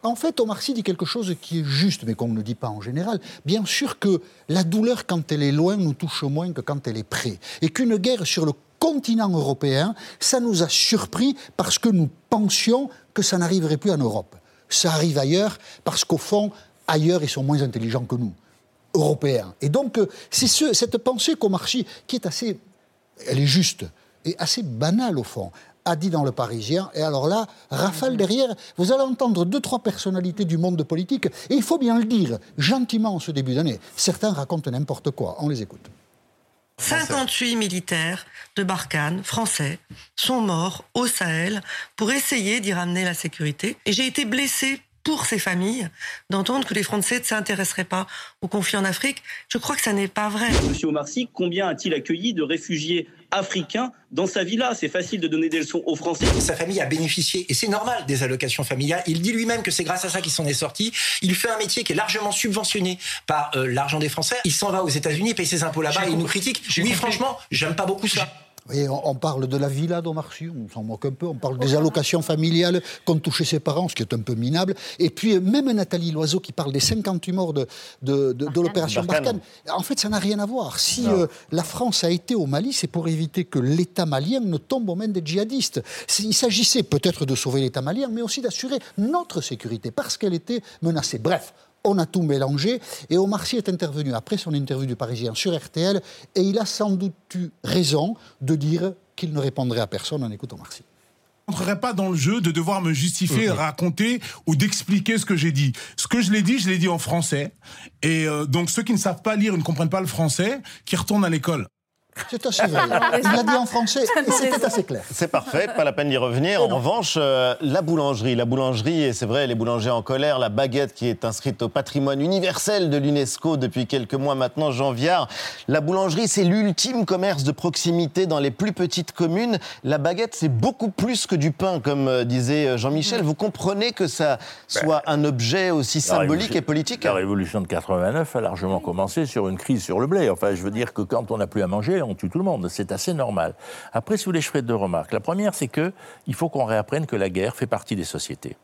En fait, Omar Sy dit quelque chose qui est juste, mais qu'on ne dit pas en général. Bien sûr que la douleur, quand elle est loin, nous touche moins que quand elle est près. Et qu'une guerre sur le continent européen, ça nous a surpris parce que nous pensions que ça n'arriverait plus en Europe. Ça arrive ailleurs parce qu'au fond, ailleurs, ils sont moins intelligents que nous, Européens. Et donc, euh, c'est ce- cette pensée qu'Omar Sy, qui est assez, elle est juste et assez banale au fond, a dit dans Le Parisien. Et alors là, rafale derrière, vous allez entendre deux, trois personnalités du monde politique. Et il faut bien le dire, gentiment en ce début d'année. Certains racontent n'importe quoi. On les écoute. 58 militaires de Barkhane, français, sont morts au Sahel pour essayer d'y ramener la sécurité. Et j'ai été blessée pour ces familles d'entendre que les Français ne s'intéresseraient pas au conflit en Afrique. Je crois que ça n'est pas vrai. Monsieur Omar Sy, combien a-t-il accueilli de réfugiés africains dans sa villa? C'est facile de donner des leçons aux Français. Sa famille a bénéficié, et c'est normal, des allocations familiales. Il dit lui-même que c'est grâce à ça qu'il s'en est sorti. Il fait un métier qui est largement subventionné par euh, l'argent des Français. Il s'en va aux États-Unis, paye ses impôts là-bas et il nous critique. Oui, compris. franchement, j'aime pas beaucoup ça. Vous voyez, on, on parle de la villa d'Omar Sy, on s'en moque un peu, on parle des allocations familiales qu'ont touché ses parents, ce qui est un peu minable. Et puis, même Nathalie Loiseau qui parle des 58 morts de, de, de- de l'opération Barkhane. Barkhane. En fait, ça n'a rien à voir. Si euh, la France a été au Mali, c'est pour éviter que l'État malien ne tombe aux mains des djihadistes. Il s'agissait peut-être de sauver l'État malien, mais aussi d'assurer notre sécurité, parce qu'elle était menacée. Bref. On a tout mélangé et Omar Sy est intervenu après son interview du Parisien sur RTL et il a sans doute eu raison de dire qu'il ne répondrait à personne. On écoute Omar Sy. Je n'entrerai pas dans le jeu de devoir me justifier, raconter ou d'expliquer ce que j'ai dit. Ce que je l'ai dit, je l'ai dit en français. Et euh, donc ceux qui ne savent pas lire, ne comprennent pas le français, qui retournent à l'école. C'est assez vrai. Il l'a dit en français et c'était assez clair. C'est parfait, pas la peine d'y revenir. En revanche, euh, la boulangerie, la boulangerie, et c'est vrai, les boulangers en colère, la baguette qui est inscrite au patrimoine universel de l'UNESCO depuis quelques mois maintenant, Jean Viard. La boulangerie, c'est l'ultime commerce de proximité dans les plus petites communes. La baguette, c'est beaucoup plus que du pain, comme euh, disait euh, Jean-Michel. Vous comprenez que ça soit un objet aussi symbolique et politique La révolution de 89 a largement commencé sur une crise sur le blé. Enfin, je veux dire que quand on n'a plus à manger, on tue tout le monde. C'est assez normal. Après, si vous voulez, je ferai deux remarques. La première, c'est que il faut qu'on réapprenne que la guerre fait partie des sociétés.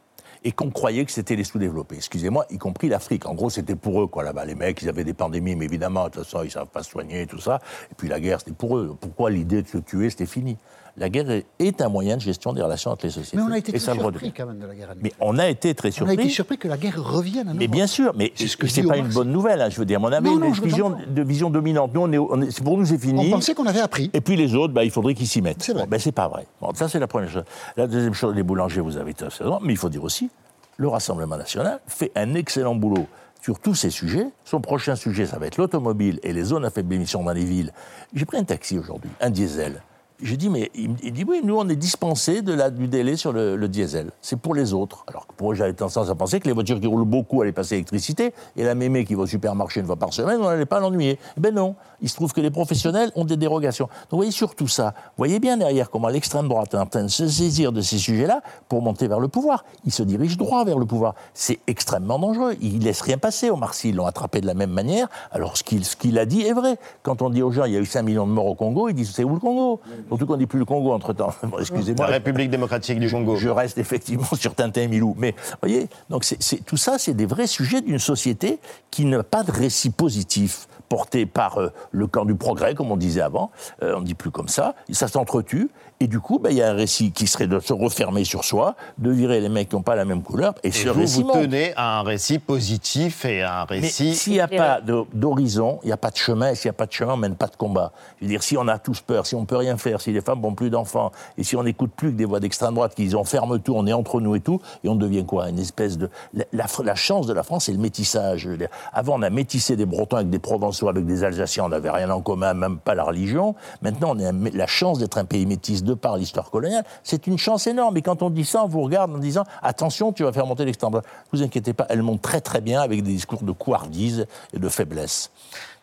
et qu'on croyait que c'était les sous-développés. Excusez-moi, y compris l'Afrique. En gros, c'était pour eux, quoi, là-bas. Les mecs, ils avaient des pandémies, mais évidemment, de toute façon, ils savent pas se soigner, tout ça. Et puis la guerre, c'était pour eux. Pourquoi l'idée de se tuer, c'était fini? La guerre est un moyen de gestion des relations entre les sociétés. Mais on a été et très surpris quand même de la guerre. Mais on a été très On a surpris. été surpris que la guerre revienne à Mais bien sûr, mais C'est ce pas une bonne nouvelle. hein, je veux dire, on avait Non, non, une vision, entends. de vision dominante. Nous, on est, on est- c'est- pour nous, c'est fini. On pensait qu'on avait appris. Et puis les autres, bah, il faudrait qu'ils s'y mettent. C'est vrai. ben, c'est pas vrai. Bon, ça, c'est la première chose. La deuxième chose, les boulangers, vous avez tout à fait raison. Mais il faut dire aussi, le Rassemblement national fait un excellent boulot sur tous ces sujets. Son prochain sujet, ça va être l'automobile et les zones à faible émission dans les villes. J'ai pris un taxi aujourd'hui, un diesel. J'ai dit, mais il, dit, oui, nous, on est dispensés de la, du délai sur le, diesel. C'est pour les autres. Alors que pour eux, j'avais tendance à penser que les voitures qui roulent beaucoup allaient passer l'électricité, et la mémé qui va au supermarché une fois par semaine, on n'allait pas l'ennuyer. Eh ben non. Il se trouve que les professionnels ont des dérogations. Donc, vous voyez, sur tout ça, vous voyez bien derrière comment l'extrême droite est en train de se saisir de ces sujets-là pour monter vers le pouvoir. Il se dirige droit vers le pouvoir. C'est extrêmement dangereux. Il laisse rien passer. Omar Sy, ils l'ont attrapé de la même manière. Alors, ce qu'il qu'il a dit est vrai. Quand on dit aux gens, il y a eu 5 millions de morts au Congo, ils disent, c'est où le Congo? Surtout qu'on ne dit plus le Congo entre-temps. Bon, Excusez-moi. La République démocratique du Congo. Je reste effectivement sur Tintin et Milou. Mais vous voyez, donc tout ça, c'est des vrais sujets d'une société qui n'a pas de récit positif porté par euh, le camp du progrès, comme on disait avant. Euh, on ne dit plus comme ça. Ça s'entretue. Et du coup, ben, il y a un récit qui serait de se refermer sur soi, de virer les mecs qui n'ont pas la même couleur. Et, Et ce vous, récit vous tenez à un récit positif et à un Mais récit. s'il n'y a pas d'horizon, il n'y a pas de chemin, et s'il n'y a pas de chemin, on ne mène pas de combat. Je veux dire, si on a tous peur, si on ne peut rien faire, si les femmes n'ont plus d'enfants, et si on n'écoute plus que des voix d'extrême droite qui disent on ferme tout, on est entre nous et tout, et on devient quoi? Une espèce de... La, la- la chance de la France, c'est le métissage. Je veux dire, Avant, on a métissé des Bretons avec des Provençaux, avec des Alsaciens, on n'avait rien en commun, même pas la religion. Maintenant, on a la chance d'être un pays métis de par l'histoire coloniale. C'est une chance énorme. Et quand on dit ça, on vous regarde en disant attention, tu vas faire monter l'extrême droite. Vous inquiétez pas, elle monte très très bien avec des discours de couardise et de faiblesse.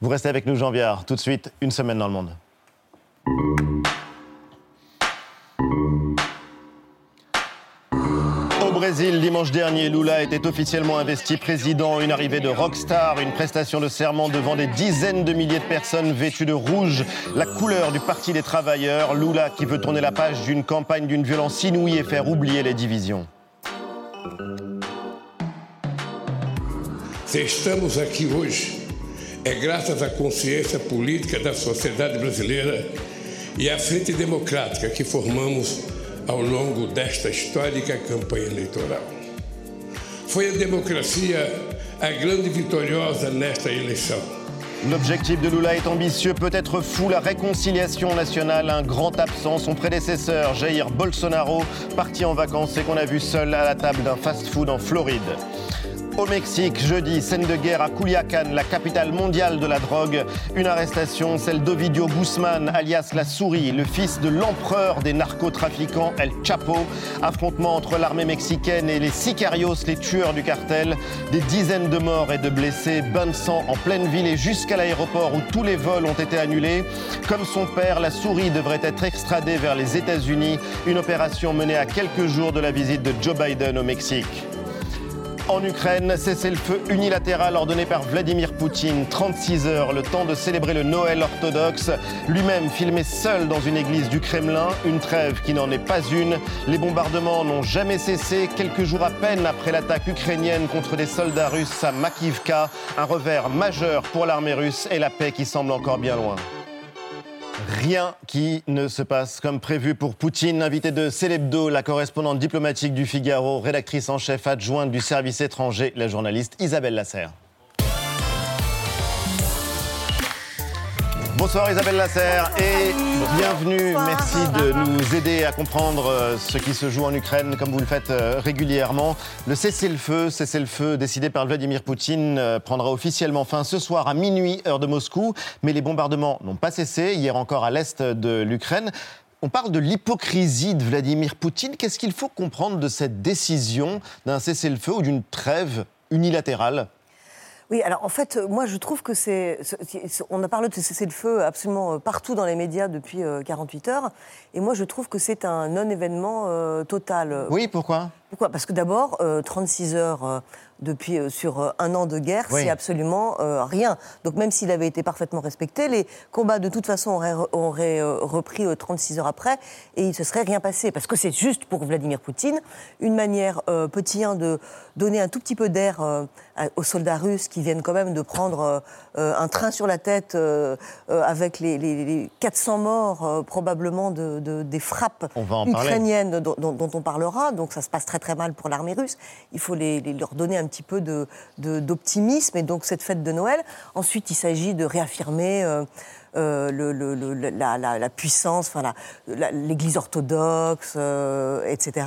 Vous restez avec nous, Jean Viard. Tout de suite, une semaine dans le monde. Brésil, dimanche dernier, Lula était officiellement investi président. Une arrivée de rockstar, une prestation de serment devant des dizaines de milliers de personnes vêtues de rouge, la couleur du Parti des travailleurs. Lula qui veut tourner la page d'une campagne d'une violence inouïe et faire oublier les divisions. Estamos aqui hoje, é graças à consciência política da sociedade brasileira e à frente democrática que formamos ao longo desta histórica campanha eleitoral. Foi a democracia a grande vitoriosa nesta eleição. L'objectif de Lula est ambitieux, peut-être fou, la réconciliation nationale, un grand absent, son prédécesseur Jair Bolsonaro, parti en vacances et qu'on a vu seul à la table d'un fast-food en Floride. Au Mexique, jeudi, scène de guerre à Culiacán, la capitale mondiale de la drogue. Une arrestation, celle d'Ovidio Guzman, alias la souris, le fils de l'empereur des narcotrafiquants El Chapo. Affrontement entre l'armée mexicaine et les sicarios, les tueurs du cartel. Des dizaines de morts et de blessés, bain de sang en pleine ville et jusqu'à l'aéroport où tous les vols ont été annulés. Comme son père, la souris devrait être extradée vers les États-Unis. Une opération menée à quelques jours de la visite de Joe Biden au Mexique. En Ukraine, cessez-le-feu unilatéral ordonné par Vladimir Poutine. 36 heures, le temps de célébrer le Noël orthodoxe. Lui-même filmé seul dans une église du Kremlin. Une trêve qui n'en est pas une. Les bombardements n'ont jamais cessé. Quelques jours à peine après l'attaque ukrainienne contre des soldats russes à Makivka. Un revers majeur pour l'armée russe et la paix qui semble encore bien loin. Rien qui ne se passe comme prévu pour Poutine. Invité de Célébdo, la correspondante diplomatique du Figaro, rédactrice en chef adjointe du service étranger, la journaliste Isabelle Lasserre. Bonsoir Isabelle Lasserre et bienvenue. Merci de nous aider à comprendre euh, ce qui se joue en Ukraine comme vous le faites euh, régulièrement. Le cessez-le-feu, cessez-le-feu décidé par Vladimir Poutine euh, prendra officiellement fin ce soir à minuit heure de Moscou, mais les bombardements n'ont pas cessé hier encore à l'est de l'Ukraine. On parle de l'hypocrisie de Vladimir Poutine. Qu'est-ce qu'il faut comprendre de cette décision d'un cessez-le-feu ou d'une trêve unilatérale? Oui, alors en fait, moi je trouve que c'est. On a parlé de cessez-le-feu absolument euh, partout dans les médias depuis euh, 48 heures. Et moi je trouve que c'est un non-événement euh, total. Oui, pourquoi? Pourquoi? Parce que d'abord, euh, 36 heures, euh, depuis euh, sur euh, un an de guerre, Oui. c'est absolument euh, rien. Donc même s'il avait été parfaitement respecté, les combats de toute façon auraient, auraient, euh, repris euh, 36 heures après et il ne se serait rien passé. Parce que c'est juste pour Vladimir Poutine une manière, petit 1, de donner un tout petit peu d'air aux soldats russes qui viennent quand même de prendre un train sur la tête avec les, les- les 400 morts probablement de, de- des frappes ukrainiennes dont, dont- dont on parlera. Donc ça se passe très très mal pour l'armée russe. Il faut les- leur donner un petit peu de- de- d'optimisme et donc cette fête de Noël. Ensuite, il s'agit de réaffirmer. euh, euh, la, puissance, l'Église orthodoxe, euh, etc.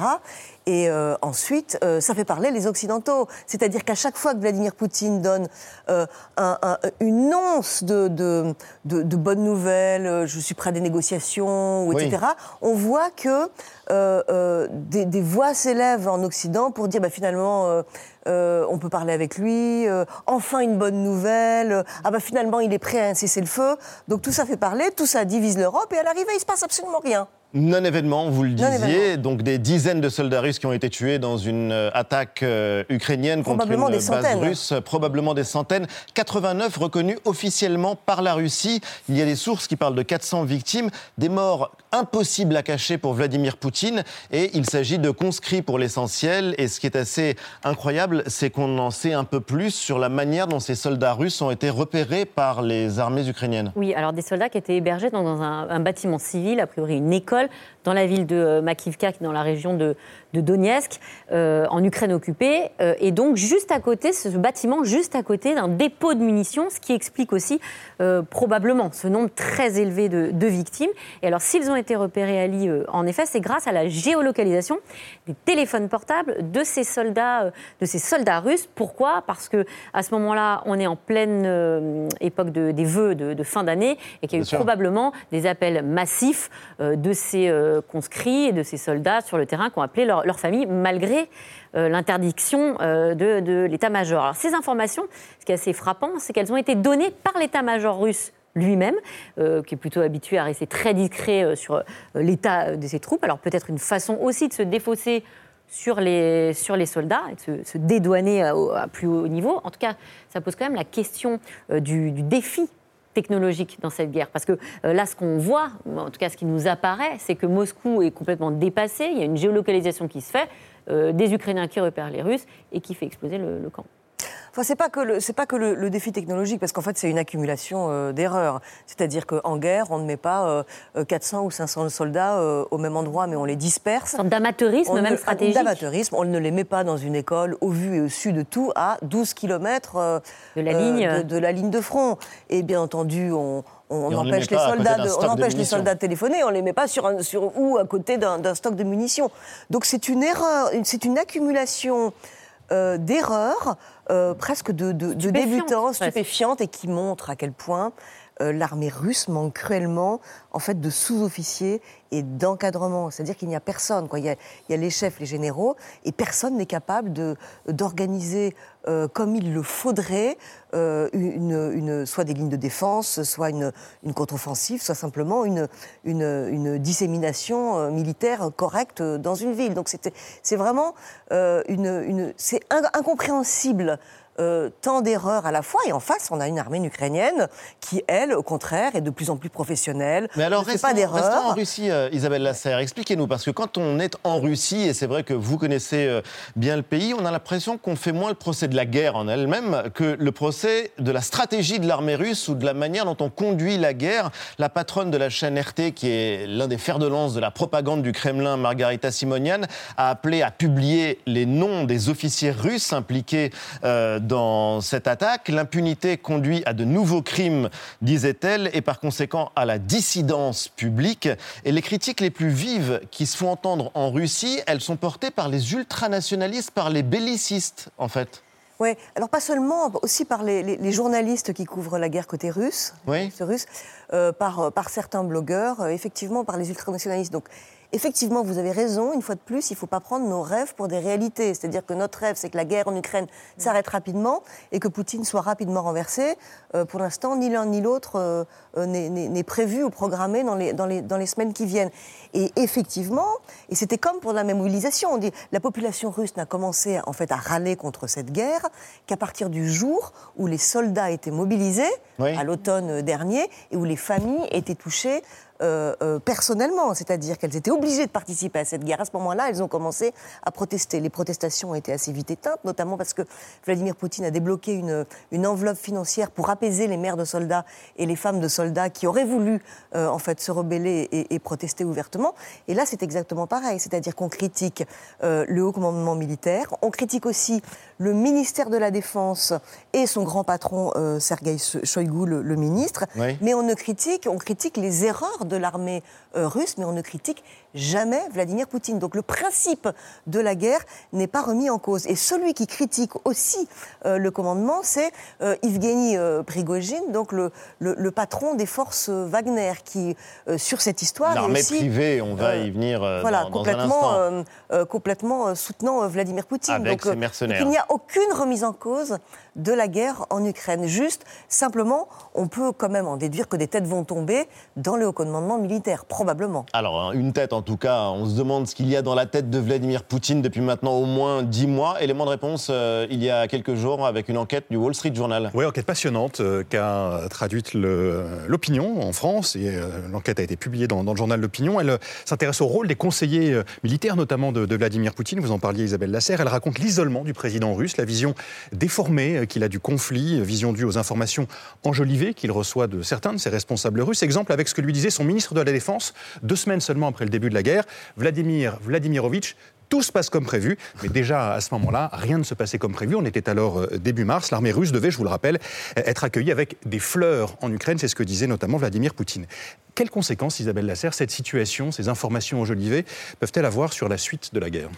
Et euh, ensuite, euh, ça fait parler les Occidentaux. C'est-à-dire qu'à chaque fois que Vladimir Poutine donne euh, un- un- une once de, de, de- de bonnes nouvelles, je suis prêt à des négociations, ou Oui. etc., on voit que euh, euh, des, des voix s'élèvent en Occident pour dire bah, finalement, euh, euh, on peut parler avec lui, euh, enfin une bonne nouvelle, euh, ah bah finalement il est prêt à un cessez-le-feu. Donc tout ça fait parler, tout ça divise l'Europe et à l'arrivée il se passe absolument rien. Non-événement, vous le disiez, donc des dizaines de soldats russes qui ont été tués dans une euh, attaque euh, ukrainienne contre une des base centaines. russe, probablement des centaines. 89 reconnus officiellement par la Russie. Il y a des sources qui parlent de 400 victimes, des morts impossibles à cacher pour Vladimir Poutine, et il s'agit de conscrits pour l'essentiel. Et ce qui est assez incroyable, c'est qu'on en sait un peu plus sur la manière dont ces soldats russes ont été repérés par les armées ukrainiennes. Oui, alors des soldats qui étaient hébergés dans, dans un, un bâtiment civil, a priori une école, agricole dans la ville de euh, Makivka, qui est dans la région de, de Donetsk, euh, en Ukraine occupée. Euh, et donc, juste à côté, ce bâtiment, juste à côté d'un dépôt de munitions, ce qui explique aussi euh, probablement ce nombre très élevé de, de victimes. Et alors, s'ils ont été repérés à euh, en effet, c'est grâce à la géolocalisation des téléphones portables de ces soldats, de ces soldats russes. Pourquoi? Parce que à ce moment-là, on est en pleine époque de- des vœux de, de fin d'année et qu'il y a Bien eu sûr. probablement des appels massifs de ces euh, conscrits et de ces soldats sur le terrain qui ont appelé leur, famille malgré euh, l'interdiction euh, de, de l'état-major. Alors ces informations, ce qui est assez frappant, c'est qu'elles ont été données par l'état-major russe lui-même, euh, qui est plutôt habitué à rester très discret euh, sur euh, l'état de ses troupes. Alors peut-être une façon aussi de se défausser sur les, sur les soldats et de se, dédouaner à, à plus haut niveau. En tout cas, ça pose quand même la question euh, du, du défi technologique dans cette guerre. Parce que euh, là, ce qu'on voit, en tout cas ce qui nous apparaît, c'est que Moscou est complètement dépassé, il y a une géolocalisation qui se fait, euh, des Ukrainiens qui repèrent les Russes et qui fait exploser le, le camp. Enfin, c'est pas que le, c'est pas que le, le défi technologique, parce qu'en fait, c'est une accumulation euh, d'erreurs. C'est-à-dire qu'en guerre, on ne met pas euh, euh, 400 ou 500 soldats euh, au même endroit, mais on les disperse. Une d'amateurisme, On même ne- stratégique. D'amateurisme, on ne les met pas dans une école au vu et au su de tout à 12 km De la ligne. de, de la ligne de front. Et bien entendu, on, on Et on ne les empêche les soldats, de, stock on empêche les munitions. soldats de téléphoner, on les met pas sur, un, sur ou à côté d'un d'un stock de munitions. Donc c'est une erreur, c'est une accumulation euh, d'erreurs, euh, presque de, de, débutants, stupéfiantes, et qui montrent à quel point l'armée russe manque cruellement en fait de sous-officiers et d'encadrement. C'est-à-dire qu'il n'y a personne. Il, y a, les chefs, les généraux, et personne n'est capable d'organiser euh, comme il le faudrait euh, une, soit des lignes de défense, soit une, contre-offensive, soit simplement une, une, dissémination euh, militaire correcte dans une ville. Donc c'est vraiment euh, une, incompréhensible. Euh, tant d'erreurs à la fois et en face on a une armée ukrainienne qui elle au contraire est de plus en plus professionnelle Mais alors, ne fait restons, pas restons en d'erreurs Russie, euh, Isabelle Lasserre. Expliquez-nous, parce que quand on est en Russie, et c'est vrai que vous connaissez euh, bien le pays, on a l'impression qu'on fait moins le procès de la guerre en elle-même que le procès de la stratégie de l'armée russe ou de la manière dont on conduit la guerre. La patronne de la chaîne RT, qui est l'un des fers de lance de la propagande du Kremlin, Margarita Simonian, a appelé à publier les noms des officiers russes impliqués euh, dans cette attaque. L'impunité conduit à de nouveaux crimes, disait-elle, et par conséquent à la dissidence publique. Et les critiques les plus vives qui se font entendre en Russie, elles sont portées par les ultranationalistes, par les bellicistes, en fait. Oui, alors pas seulement, aussi par les, les- les journalistes qui couvrent la guerre côté russe, Oui. russe euh, par, par certains blogueurs, euh, effectivement par les ultranationalistes. Donc effectivement, vous avez raison, une fois de plus, il ne faut pas prendre nos rêves pour des réalités. C'est-à-dire que notre rêve, c'est que la guerre en Ukraine s'arrête rapidement et que Poutine soit rapidement renversé. Euh, pour l'instant, ni l'un ni l'autre euh, euh, n'est prévu ou programmé dans les, dans, les, dans les semaines qui viennent. Et effectivement, et c'était comme pour la même mobilisation, on dit la population russe n'a commencé en fait à râler contre cette guerre qu'à partir du jour où les soldats étaient mobilisés, à l'automne dernier, et où les familles étaient touchées euh, euh, personnellement, c'est-à-dire qu'elles étaient obligées de participer à cette guerre. À ce moment-là, elles ont commencé à protester. Les protestations ont été assez vite éteintes, notamment parce que Vladimir Poutine a débloqué une, une enveloppe financière pour apaiser les mères de soldats et les femmes de soldats qui auraient voulu euh, en fait se rebeller et, et, protester ouvertement. Et là, c'est exactement pareil, c'est-à-dire qu'on critique le haut commandement militaire, on critique aussi le ministère de la Défense et son grand patron Sergei Shoigu, le, le ministre, mais on ne critique, on critique les erreurs de l'armée euh, russe, mais on ne critique jamais Vladimir Poutine. Donc le principe de la guerre n'est pas remis en cause. Et celui qui critique aussi euh, le commandement, c'est euh, Evgeny Prigogine, donc le, le, patron des forces Wagner, qui, sur cette histoire... L'armée privée, on va y venir voilà, dans, complètement, un instant. complètement soutenant Vladimir Poutine. Avec donc, ses mercenaires. il n'y a aucune remise en cause de la guerre en Ukraine. Juste, simplement, on peut quand même en déduire que des têtes vont tomber dans le haut commandement militaire, probablement. Alors, hein, une tête en tout cas, on se demande ce qu'il y a dans la tête de Vladimir Poutine depuis maintenant au moins dix mois. Élément de réponse euh, il y a quelques jours avec une enquête du Wall Street Journal. Oui, enquête passionnante euh, qu'a traduite l'opinion en France et euh, l'enquête a été publiée dans, le journal L'Opinion. Elle s'intéresse au rôle des conseillers militaires, notamment de, de, Vladimir Poutine. Vous en parliez, Isabelle Lasserre. Elle raconte l'isolement du président russe, la vision déformée euh, qu'il a du conflit, euh, vision due aux informations enjolivées qu'il reçoit de certains de ses responsables russes. Exemple avec ce que lui disait son ministre de la Défense deux semaines seulement après le début de la guerre, Vladimir Vladimirovitch tout se passe comme prévu. Mais déjà, à ce moment-là, rien ne se passait comme prévu. On était alors euh, début mars. L'armée russe devait, je vous le rappelle, être accueillie avec des fleurs en Ukraine. C'est ce que disait notamment Vladimir Poutine. Quelles conséquences, Isabelle Lasserre, cette situation, ces informations enjolivées, peuvent-elles avoir sur la suite de la guerre?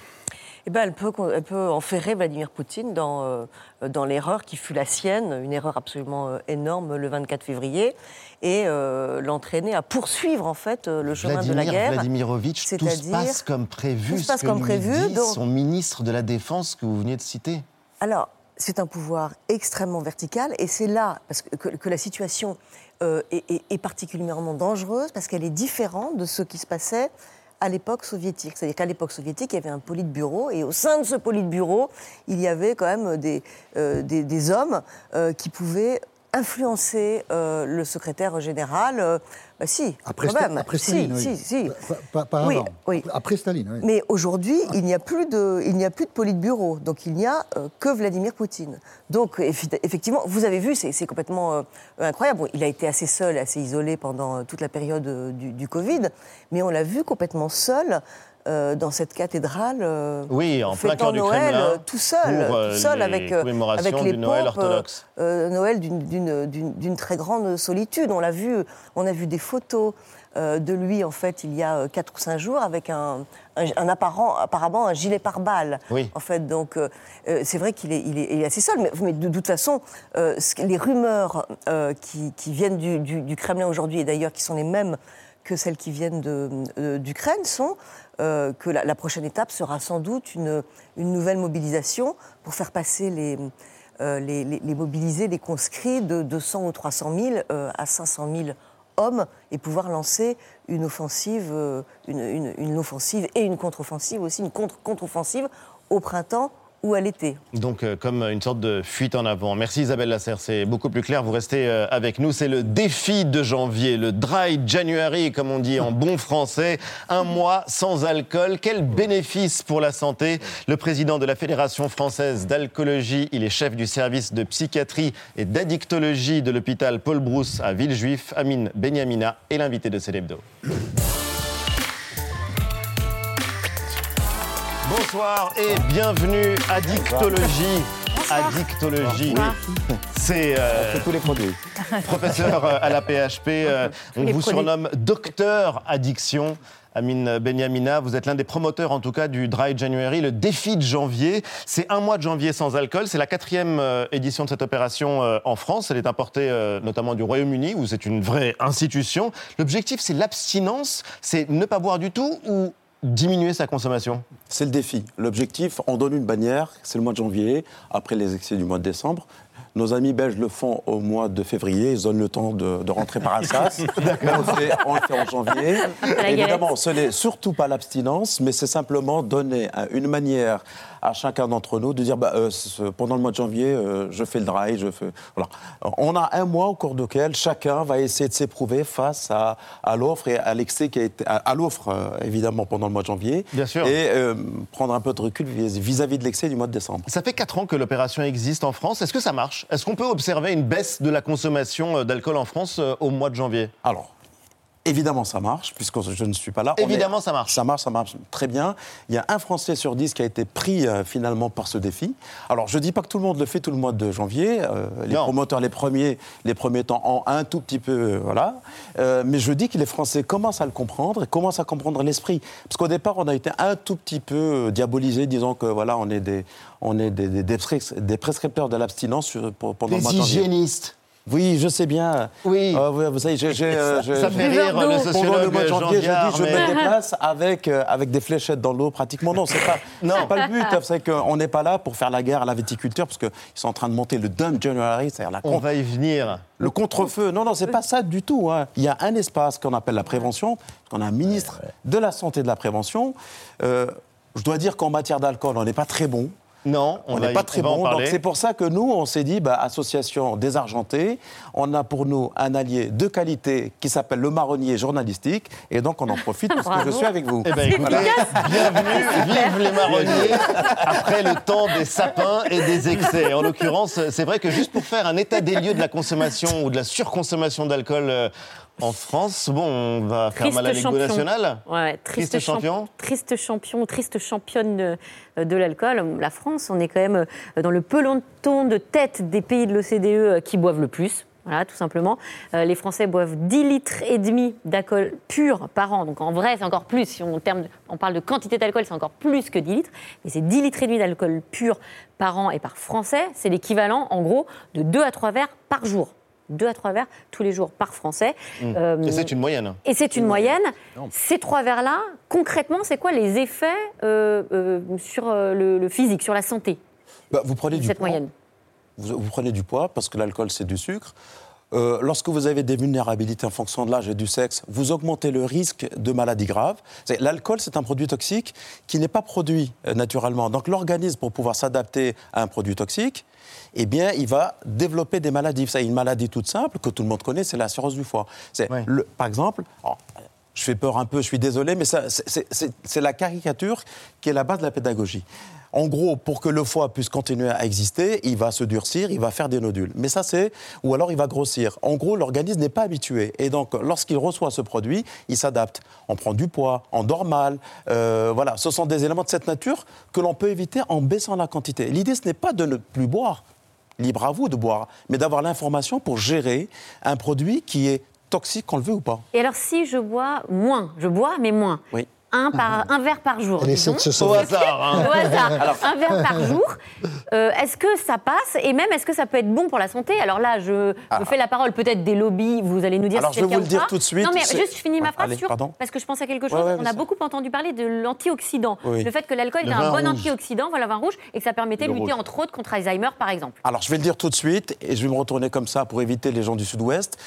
Eh ben, elle, peut, elle peut enferrer Vladimir Poutine dans, euh, dans l'erreur qui fut la sienne, une erreur absolument euh, énorme le 24 février, et euh, l'entraîner à poursuivre en fait le chemin de la guerre. Vladimirovitch, tout se passe comme prévu. Tout se passe ce comme lui prévu. Dit Son ministre de la Défense que vous veniez de citer. Alors, c'est un pouvoir extrêmement vertical, et c'est là parce que, que, la situation est, est, est particulièrement dangereuse, parce qu'elle est différente de ce qui se passait à l'époque soviétique. C'est-à-dire qu'à l'époque soviétique, il y avait un politburo, et au sein de ce politburo, il y avait quand même des, euh, hommes euh, qui pouvaient influencer euh, le secrétaire général. Bah, si, après, quand même. Après Staline, si, oui. si, si. Pas, pas oui, avant. Oui. Après Staline, oui. Mais aujourd'hui, il n'y a plus de, il n'y a plus de politburo, donc il n'y a que Vladimir Poutine. Donc effectivement, vous avez vu, c'est complètement incroyable. Bon, il a été assez seul, assez isolé pendant toute la période du, du Covid, mais on l'a vu complètement seul. Euh, dans cette cathédrale. Euh, oui, en plein cœur du Noël, Kremlin, euh, tout seul, pour, tout seul les avec, avec les du Noël pompes, orthodoxe. Noël d'une très grande solitude. On l'a vu, on a vu des photos de lui en fait il y a 4 ou 5 jours avec un, un, apparent, apparemment un gilet pare-balles. Oui. En fait, donc c'est vrai qu'il est, il est, il est, assez seul, mais, mais de, toute façon, les rumeurs qui, qui, viennent du, du, du Kremlin aujourd'hui et d'ailleurs qui sont les mêmes que celles qui viennent d'Ukraine sont euh, que la, prochaine étape sera sans doute une, nouvelle mobilisation pour faire passer les, euh, les, mobilisés, les conscrits de 200 ou 300 000 euh, à 500 000 hommes et pouvoir lancer une offensive, euh, une, offensive et une contre-offensive aussi, une contre-contre-offensive au printemps ou à l'été. Donc, euh, comme une sorte de fuite en avant. Merci Isabelle Lasserre, c'est beaucoup plus clair. Vous restez euh, avec nous. C'est le défi de janvier, le dry January, comme on dit en bon français. Un mois sans alcool. Quel bénéfice pour la santé Le président de la Fédération française d'alcoolologie, il est chef du service de psychiatrie et d'addictologie de l'hôpital Paul Brousse à Villejuif, Amine Benyamina, est l'invité de Célébdo. Bonsoir et bienvenue à Dictologie. Addictologie. C'est euh, tous les produits. professeur euh, à la PHP. euh, on Les vous produits. surnomme docteur addiction. Amine Benyamina, vous êtes l'un des promoteurs en tout cas du Dry January, le défi de janvier. C'est un mois de janvier sans alcool. C'est la quatrième euh, édition de cette opération euh, en France. Elle est importée euh, notamment du Royaume-Uni où c'est une vraie institution. L'objectif c'est l'abstinence, c'est ne pas boire du tout ou diminuer sa consommation C'est le défi. L'objectif, on donne une bannière, c'est le mois de janvier, après les excès du mois de décembre. Nos amis belges le font au mois de février, ils donnent le temps de, de rentrer par Alsace. on, le fait, on le fait en janvier. Évidemment, ce n'est surtout pas l'abstinence, mais c'est simplement donner une manière à chacun d'entre nous de dire bah, euh, pendant le mois de janvier, euh, je fais le dry, je fais. Voilà. On a un mois au cours duquel chacun va essayer de s'éprouver face à, à l'offre et à l'excès qui a été. à, à l'offre, euh, évidemment, pendant le mois de janvier. Bien sûr. Et euh, prendre un peu de recul vis- vis-à-vis de l'excès du mois de décembre. Ça fait 4 ans que l'opération existe en France. Est-ce que ça marche? Est-ce qu'on peut observer une baisse de la consommation euh, d'alcool en France euh, au mois de janvier? Alors, Évidemment, ça marche, puisque je ne suis pas là. Évidemment, est- ça marche. Ça marche, ça marche très bien. Il y a un Français sur dix qui a été pris euh, finalement par ce défi. Alors, je ne dis pas que tout le monde le fait tout le mois de janvier. euh, les promoteurs, les premiers, les premiers temps, en un tout petit peu, euh, voilà. Euh, mais je dis que les Français commencent à le comprendre et commencent à comprendre l'esprit. Parce qu'au départ, on a été un tout petit peu diabolisé, disant que voilà, on est des, on est des, des- des pres- des prescripteurs de l'abstinence pendant Des le mois de janvier. hygiénistes. Oui, je sais bien. Oui. Euh, vous, vous savez, j'ai, j'ai, euh, Ça- fait rire le Pendant sociologue le mois de Jean janvier, j'ai Viard, dit, je mais- me déplace avec, euh, avec des fléchettes dans l'eau, pratiquement. Non, c'est pas, c'est pas le but. C'est qu'on n'est pas là pour faire la guerre à la viticulture, parce qu'ils sont en train de monter le dump January, c'est-à-dire la On contre- va y venir. le contre-feu. Non, non, c'est pas ça du tout. hein. Il y a un espace qu'on appelle la prévention, parce qu'on a un ministre de la Santé et de la Prévention. Euh, je dois dire qu'en matière d'alcool, on n'est pas très bon. Non, on n'est pas très bon. Donc c'est pour ça que nous, on s'est dit, bah, association désargentée, on a pour nous un allié de qualité qui s'appelle le marronnier journalistique, et donc on en profite parce que je suis avec vous. Eh ben, écoutez, bienvenue, vive les marronniers, après le temps des sapins et des excès. En l'occurrence, c'est vrai que juste pour faire un état des lieux de la consommation ou de la surconsommation d'alcool euh, en France, bon, on va faire mal à l'Égo national. Ouais, triste, Triste champion. champ- Triste champion, triste championne de, de l'alcool. La France, on est quand même euh, dans le peloton de tête des pays de l'OCDE euh, qui boivent le plus. Voilà, tout simplement. Euh, les Français boivent 10 litres et demi d'alcool pur par an. Donc en vrai, c'est encore plus. Si on, on parle de quantité d'alcool, c'est encore plus que 10 litres. Mais c'est 10 litres et demi d'alcool pur par an et par Français. C'est l'équivalent, en gros, de 2 à 3 verres par jour. 2 à 3 verres tous les jours par Français. Mmh. Euh, Et c'est une moyenne. et c'est une moyenne. Ces trois verres-là, concrètement, c'est quoi les effets euh, euh, sur euh, le, le physique, sur la santé Bah, vous prenez de du cette poids. moyenne? Vous, vous prenez du poids parce que l'alcool, c'est du sucre. Euh, lorsque vous avez des vulnérabilités en fonction de l'âge et du sexe, vous augmentez le risque de maladies graves. L'alcool, c'est un produit toxique qui n'est pas produit euh, naturellement. Donc l'organisme, pour pouvoir s'adapter à un produit toxique, eh bien, il va développer des maladies. C'est une maladie toute simple que tout le monde connaît, c'est la cirrhose du foie. C'est par exemple, alors, je fais peur un peu, je suis désolé, mais c'est la caricature qui est la base de la pédagogie. En gros, pour que le foie puisse continuer à exister, il va se durcir, il va faire des nodules. Mais ça, c'est. Ou alors il va grossir. En gros, l'organisme n'est pas habitué. Et donc, lorsqu'il reçoit ce produit, il s'adapte. On prend du poids, on dort mal. euh, voilà, ce sont des éléments de cette nature que l'on peut éviter en baissant la quantité. L'idée, ce n'est pas de ne plus boire. Libre à vous de boire. Mais d'avoir l'information pour gérer un produit qui est toxique, qu'on le veut ou pas. Et alors, si je bois moins, je bois, mais moins Oui. Un, par, un verre par jour. Elle essaie disons. de se sauver. Au hasard, hein. Au hasard. Alors- Un verre par jour. Euh, est-ce que ça passe Et même, est-ce que ça peut être bon pour la santé? Alors là, je, Ah. fais la parole peut-être des lobbies. Vous allez nous dire Alors, si je vais vous le dire pas. tout de suite, Non, mais c'est- juste, je finis ma Ouais, phrase allez, sur. pardon. Parce que je pense à quelque chose. Ouais, ouais, On a beaucoup entendu parler de l'antioxydant. Oui. Le fait que l'alcool est un bon rouge. antioxydant, voilà, vin rouge, et que ça permettait de lutter rouge. entre autres contre Alzheimer, par exemple. Alors, je vais le dire tout de suite, et je vais me retourner comme ça pour éviter les gens du Sud-Ouest.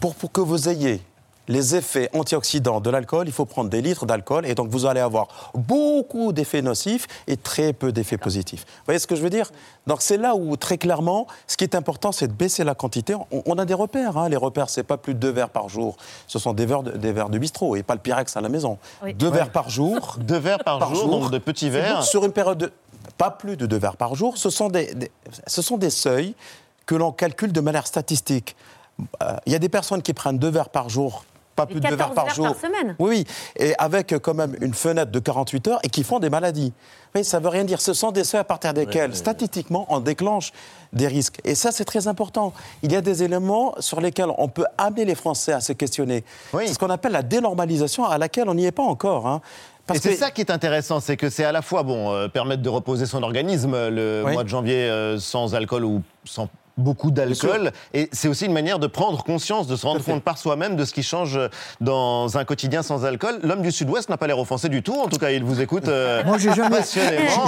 Pour, pour que vous ayez les effets antioxydants de l'alcool, il faut prendre des litres d'alcool, et donc vous allez avoir beaucoup d'effets nocifs et très peu d'effets positifs. Vous voyez ce que je veux dire? Donc, c'est là où, très clairement, ce qui est important, c'est de baisser la quantité. On, on a des repères. hein. Les repères, c'est pas plus de deux verres par jour. Ce sont des verres de, des verres de bistrot, et pas le Pyrex à la maison. Oui. Deux Ouais. verres par jour. Deux verres par jour, donc de petits verres. Sur une période de. Pas plus de deux verres par jour. Ce sont des, des- ce sont des seuils que l'on calcule de manière statistique. Euh, Il y a des personnes qui prennent deux verres par jour. Pas plus de deux verres 14 par jour. par semaine. Oui, oui. Et avec euh, quand même une fenêtre de 48 heures et qui font des maladies. Oui, ça ne veut rien dire. Ce sont des seuils à partir desquels, statistiquement, on déclenche des risques. Et ça, c'est très important. Il y a des éléments sur lesquels on peut amener les Français à se questionner. C'est ce qu'on appelle la dénormalisation à laquelle on n'y est pas encore. hein. Parce et c'est que- ça qui est intéressant, c'est que c'est à la fois bon euh, permettre de reposer son organisme euh, le Oui. mois de janvier euh, sans alcool ou sans beaucoup d'alcool. Et c'est aussi une manière de prendre conscience, de se rendre compte par soi-même de ce qui change dans un quotidien sans alcool. L'homme du Sud-Ouest n'a pas l'air offensé du tout. En tout cas, il vous écoute euh, Moi, j'ai jamais,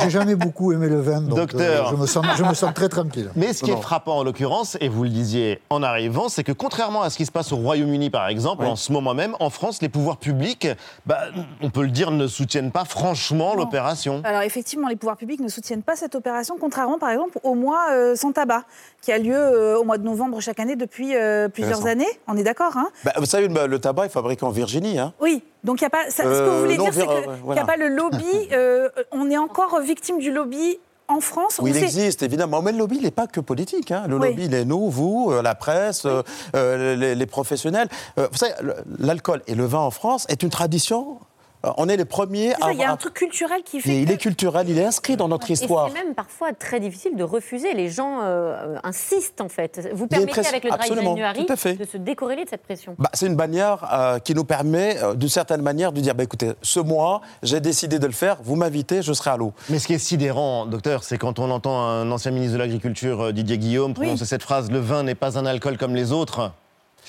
j'ai jamais beaucoup aimé le vin, donc Docteur. euh, je, me sens, je me sens très tranquille. Mais ce qui est frappant en l'occurrence, et vous le disiez en arrivant, c'est que contrairement à ce qui se passe au Royaume-Uni par exemple, Oui. en ce moment même, en France, les pouvoirs publics, bah, on peut le dire, ne soutiennent pas franchement l'opération. Alors effectivement, les pouvoirs publics ne soutiennent pas cette opération, contrairement par exemple au mois euh, sans tabac, qui a lieu euh, au mois de novembre chaque année depuis euh, plusieurs années. On est d'accord hein? Bah, vous savez, le, tabac est fabriqué en Virginie. Hein. Oui, donc il y a pas. ça- ce que Euh, vous voulez non, dire, c'est qu'il n'y a pas le lobby. euh, on est encore victime du lobby en France. Oui, ou il existe, évidemment. Mais le lobby, il n'est pas que politique. hein. Le Oui. lobby, il est nous, vous, euh, la presse, euh, euh, les, les professionnels. Euh, vous savez, l'alcool et le vin en France est une tradition. Euh, On est les premiers ça, à... Il y a un truc culturel qui fait. Et il est culturel, il est inscrit dans notre Et histoire. c'est même parfois très difficile de refuser. Les gens euh, insistent en fait. Vous permettez pression- avec le drive January de se décorréler de cette pression? Bah, c'est une bannière euh, qui nous permet, euh, d'une certaine manière, de dire bah, écoutez, ce mois, j'ai décidé de le faire, vous m'invitez, je serai à l'eau. Mais ce qui est sidérant, docteur, c'est quand on entend un ancien ministre de l'Agriculture, Didier Guillaume, prononcer cette phrase le vin n'est pas un alcool comme les autres.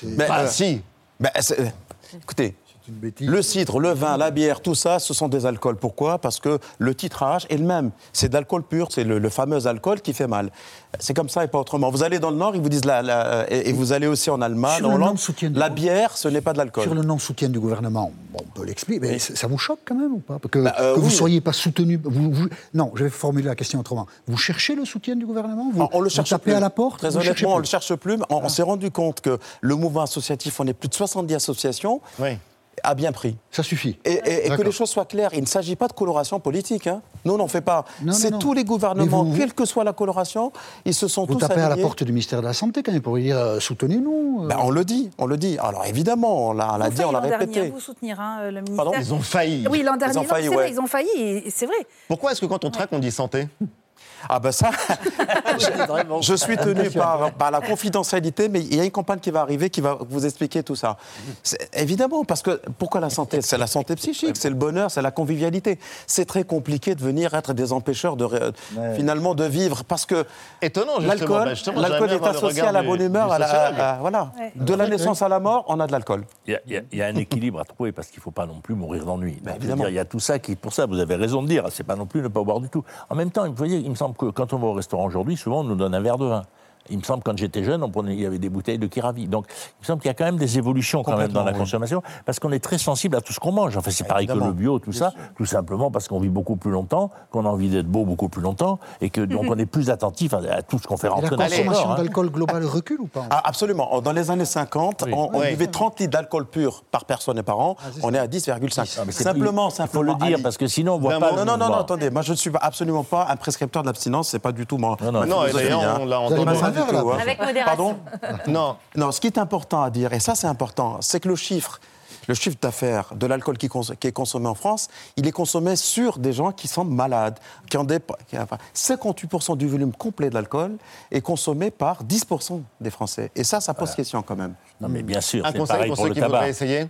Mais, bah, euh, si. bah, le cidre, le vin, la bière, tout ça, ce sont des alcools. Pourquoi? Parce que le titrage est le même. C'est de l'alcool pur, c'est le, le fameux alcool qui fait mal. C'est comme ça et pas autrement. Vous allez dans le Nord, ils vous disent, la, la- et, et vous allez aussi en Allemagne, Sur en Hollande, la bière, ce n'est pas de l'alcool. Sur le non-soutien du gouvernement, bon, on peut l'expliquer, mais ça vous choque quand même ou pas? Que, Bah, euh, que vous ne oui. soyez pas soutenu. vous- vous- non, je vais formuler la question autrement. Vous cherchez le soutien du gouvernement? Vous, Ah, on le vous cherche tapez plus. à la porte? Très vous honnêtement, on plus le cherche plus. On, on s'est rendu compte que le mouvement associatif, on est plus de 70 associations, a bien pris. Ça suffit. Et, et- et que les choses soient claires, il ne s'agit pas de coloration politique. hein. Nous, on n'en fait pas. C'est tous les gouvernements, vous- quelle que soit la coloration, ils se sont Vous tous tapez à la porte du ministère de la Santé quand même pour lui dire euh, soutenez-nous. euh. Ben, on le dit, on le dit. Alors évidemment, on l'a on l'a Ils ont dit, on l'a dernier, répété. hein, vous soutenir, hein, le ministère. Pardon? Ils ont failli. Oui, l'an Ils dernier, ont non, failli, vrai, ouais. ils ont failli, c'est vrai. Pourquoi est-ce que quand on traque, on dit santé? Ah ben ça, je, je suis tenu par, par la confidentialité, mais il y a une campagne qui va arriver qui va vous expliquer tout ça. Évidemment, parce que pourquoi la santé? C'est la santé psychique, c'est le bonheur, c'est la convivialité. C'est très compliqué de venir être des empêcheurs de finalement de vivre, parce que Étonnant, l'alcool, Bah, l'alcool est associé à la bonne humeur, du à la- sociologue. à- voilà. Ouais. De la naissance à la mort, on a de l'alcool. Il y, a, il y a- il y a un équilibre à trouver parce qu'il ne faut pas non plus mourir d'ennui. Il y a tout ça qui, pour ça, vous avez raison de dire, c'est pas non plus ne pas boire du tout. En même temps, vous voyez, il me semble quand on va au restaurant aujourd'hui, souvent on nous donne un verre de vin. Il me semble que quand j'étais jeune, on prenait, il y avait des bouteilles de Kiravi. Donc, il me semble qu'il y a quand même des évolutions quand même dans la oui. consommation, parce qu'on est très sensible à tout ce qu'on mange. Enfin, c'est pareil que le bio, tout ça, tout simplement parce qu'on vit beaucoup plus longtemps, qu'on a envie d'être beau beaucoup plus longtemps, et que donc on est plus attentif à, à tout ce qu'on fait la rentrer dans son consommation hein. d'alcool global recule ou pas Ah, absolument. Dans les années 50, on, on Oui. buvait 30 litres d'alcool pur par personne et par an. on est à 10,5. Ah, simplement, simplement. faut le dire, parce que sinon, on voit D'un pas Non, non, non, mouvement. attendez. Moi, je ne suis absolument pas un prescripteur de l'abstinence. C'est pas du tout moi. Non, non, non, hein. Avec modération. Pardon Non. Non, ce qui est important à dire, et ça, c'est important, c'est que le chiffre. Le chiffre d'affaires de l'alcool qui, cons- qui est consommé en France, il est consommé sur des gens qui sont malades. Qui ont des, qui- enfin, 58% du volume complet de l'alcool est consommé par 10% des Français. Et ça, ça pose question quand même. Non, mais bien sûr, Un c'est conseil pareil pour pour ceux le qui tabac. voudraient essayer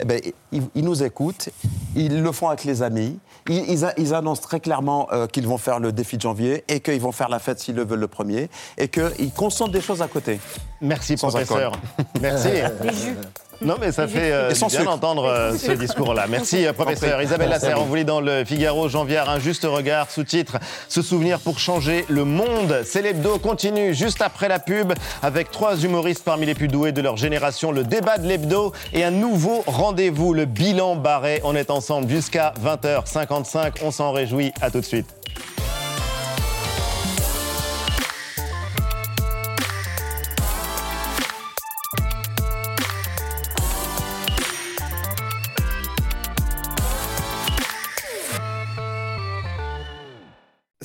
Eh ben, ils, ils nous écoutent, ils le font avec les amis, ils, ils a- ils annoncent très clairement euh, qu'ils vont faire le défi de janvier et qu'ils vont faire la fête s'ils le veulent le premier et qu'ils consomment des choses à côté. Merci, Sans professeur. alcool. Merci. Non, mais ça fait euh, bien sucre. d'entendre euh, ce discours-là. Merci, euh, professeur. Isabelle Lasserre, on vous lit dans le Figaro, Janvier, un juste regard, sous-titre Se souvenir pour changer le monde. C'est l'hebdo continue juste après la pub avec trois humoristes parmi les plus doués de leur génération, le débat de l'hebdo et un nouveau rendez-vous, le bilan barré. On est ensemble jusqu'à 20h55. On s'en réjouit. À tout de suite.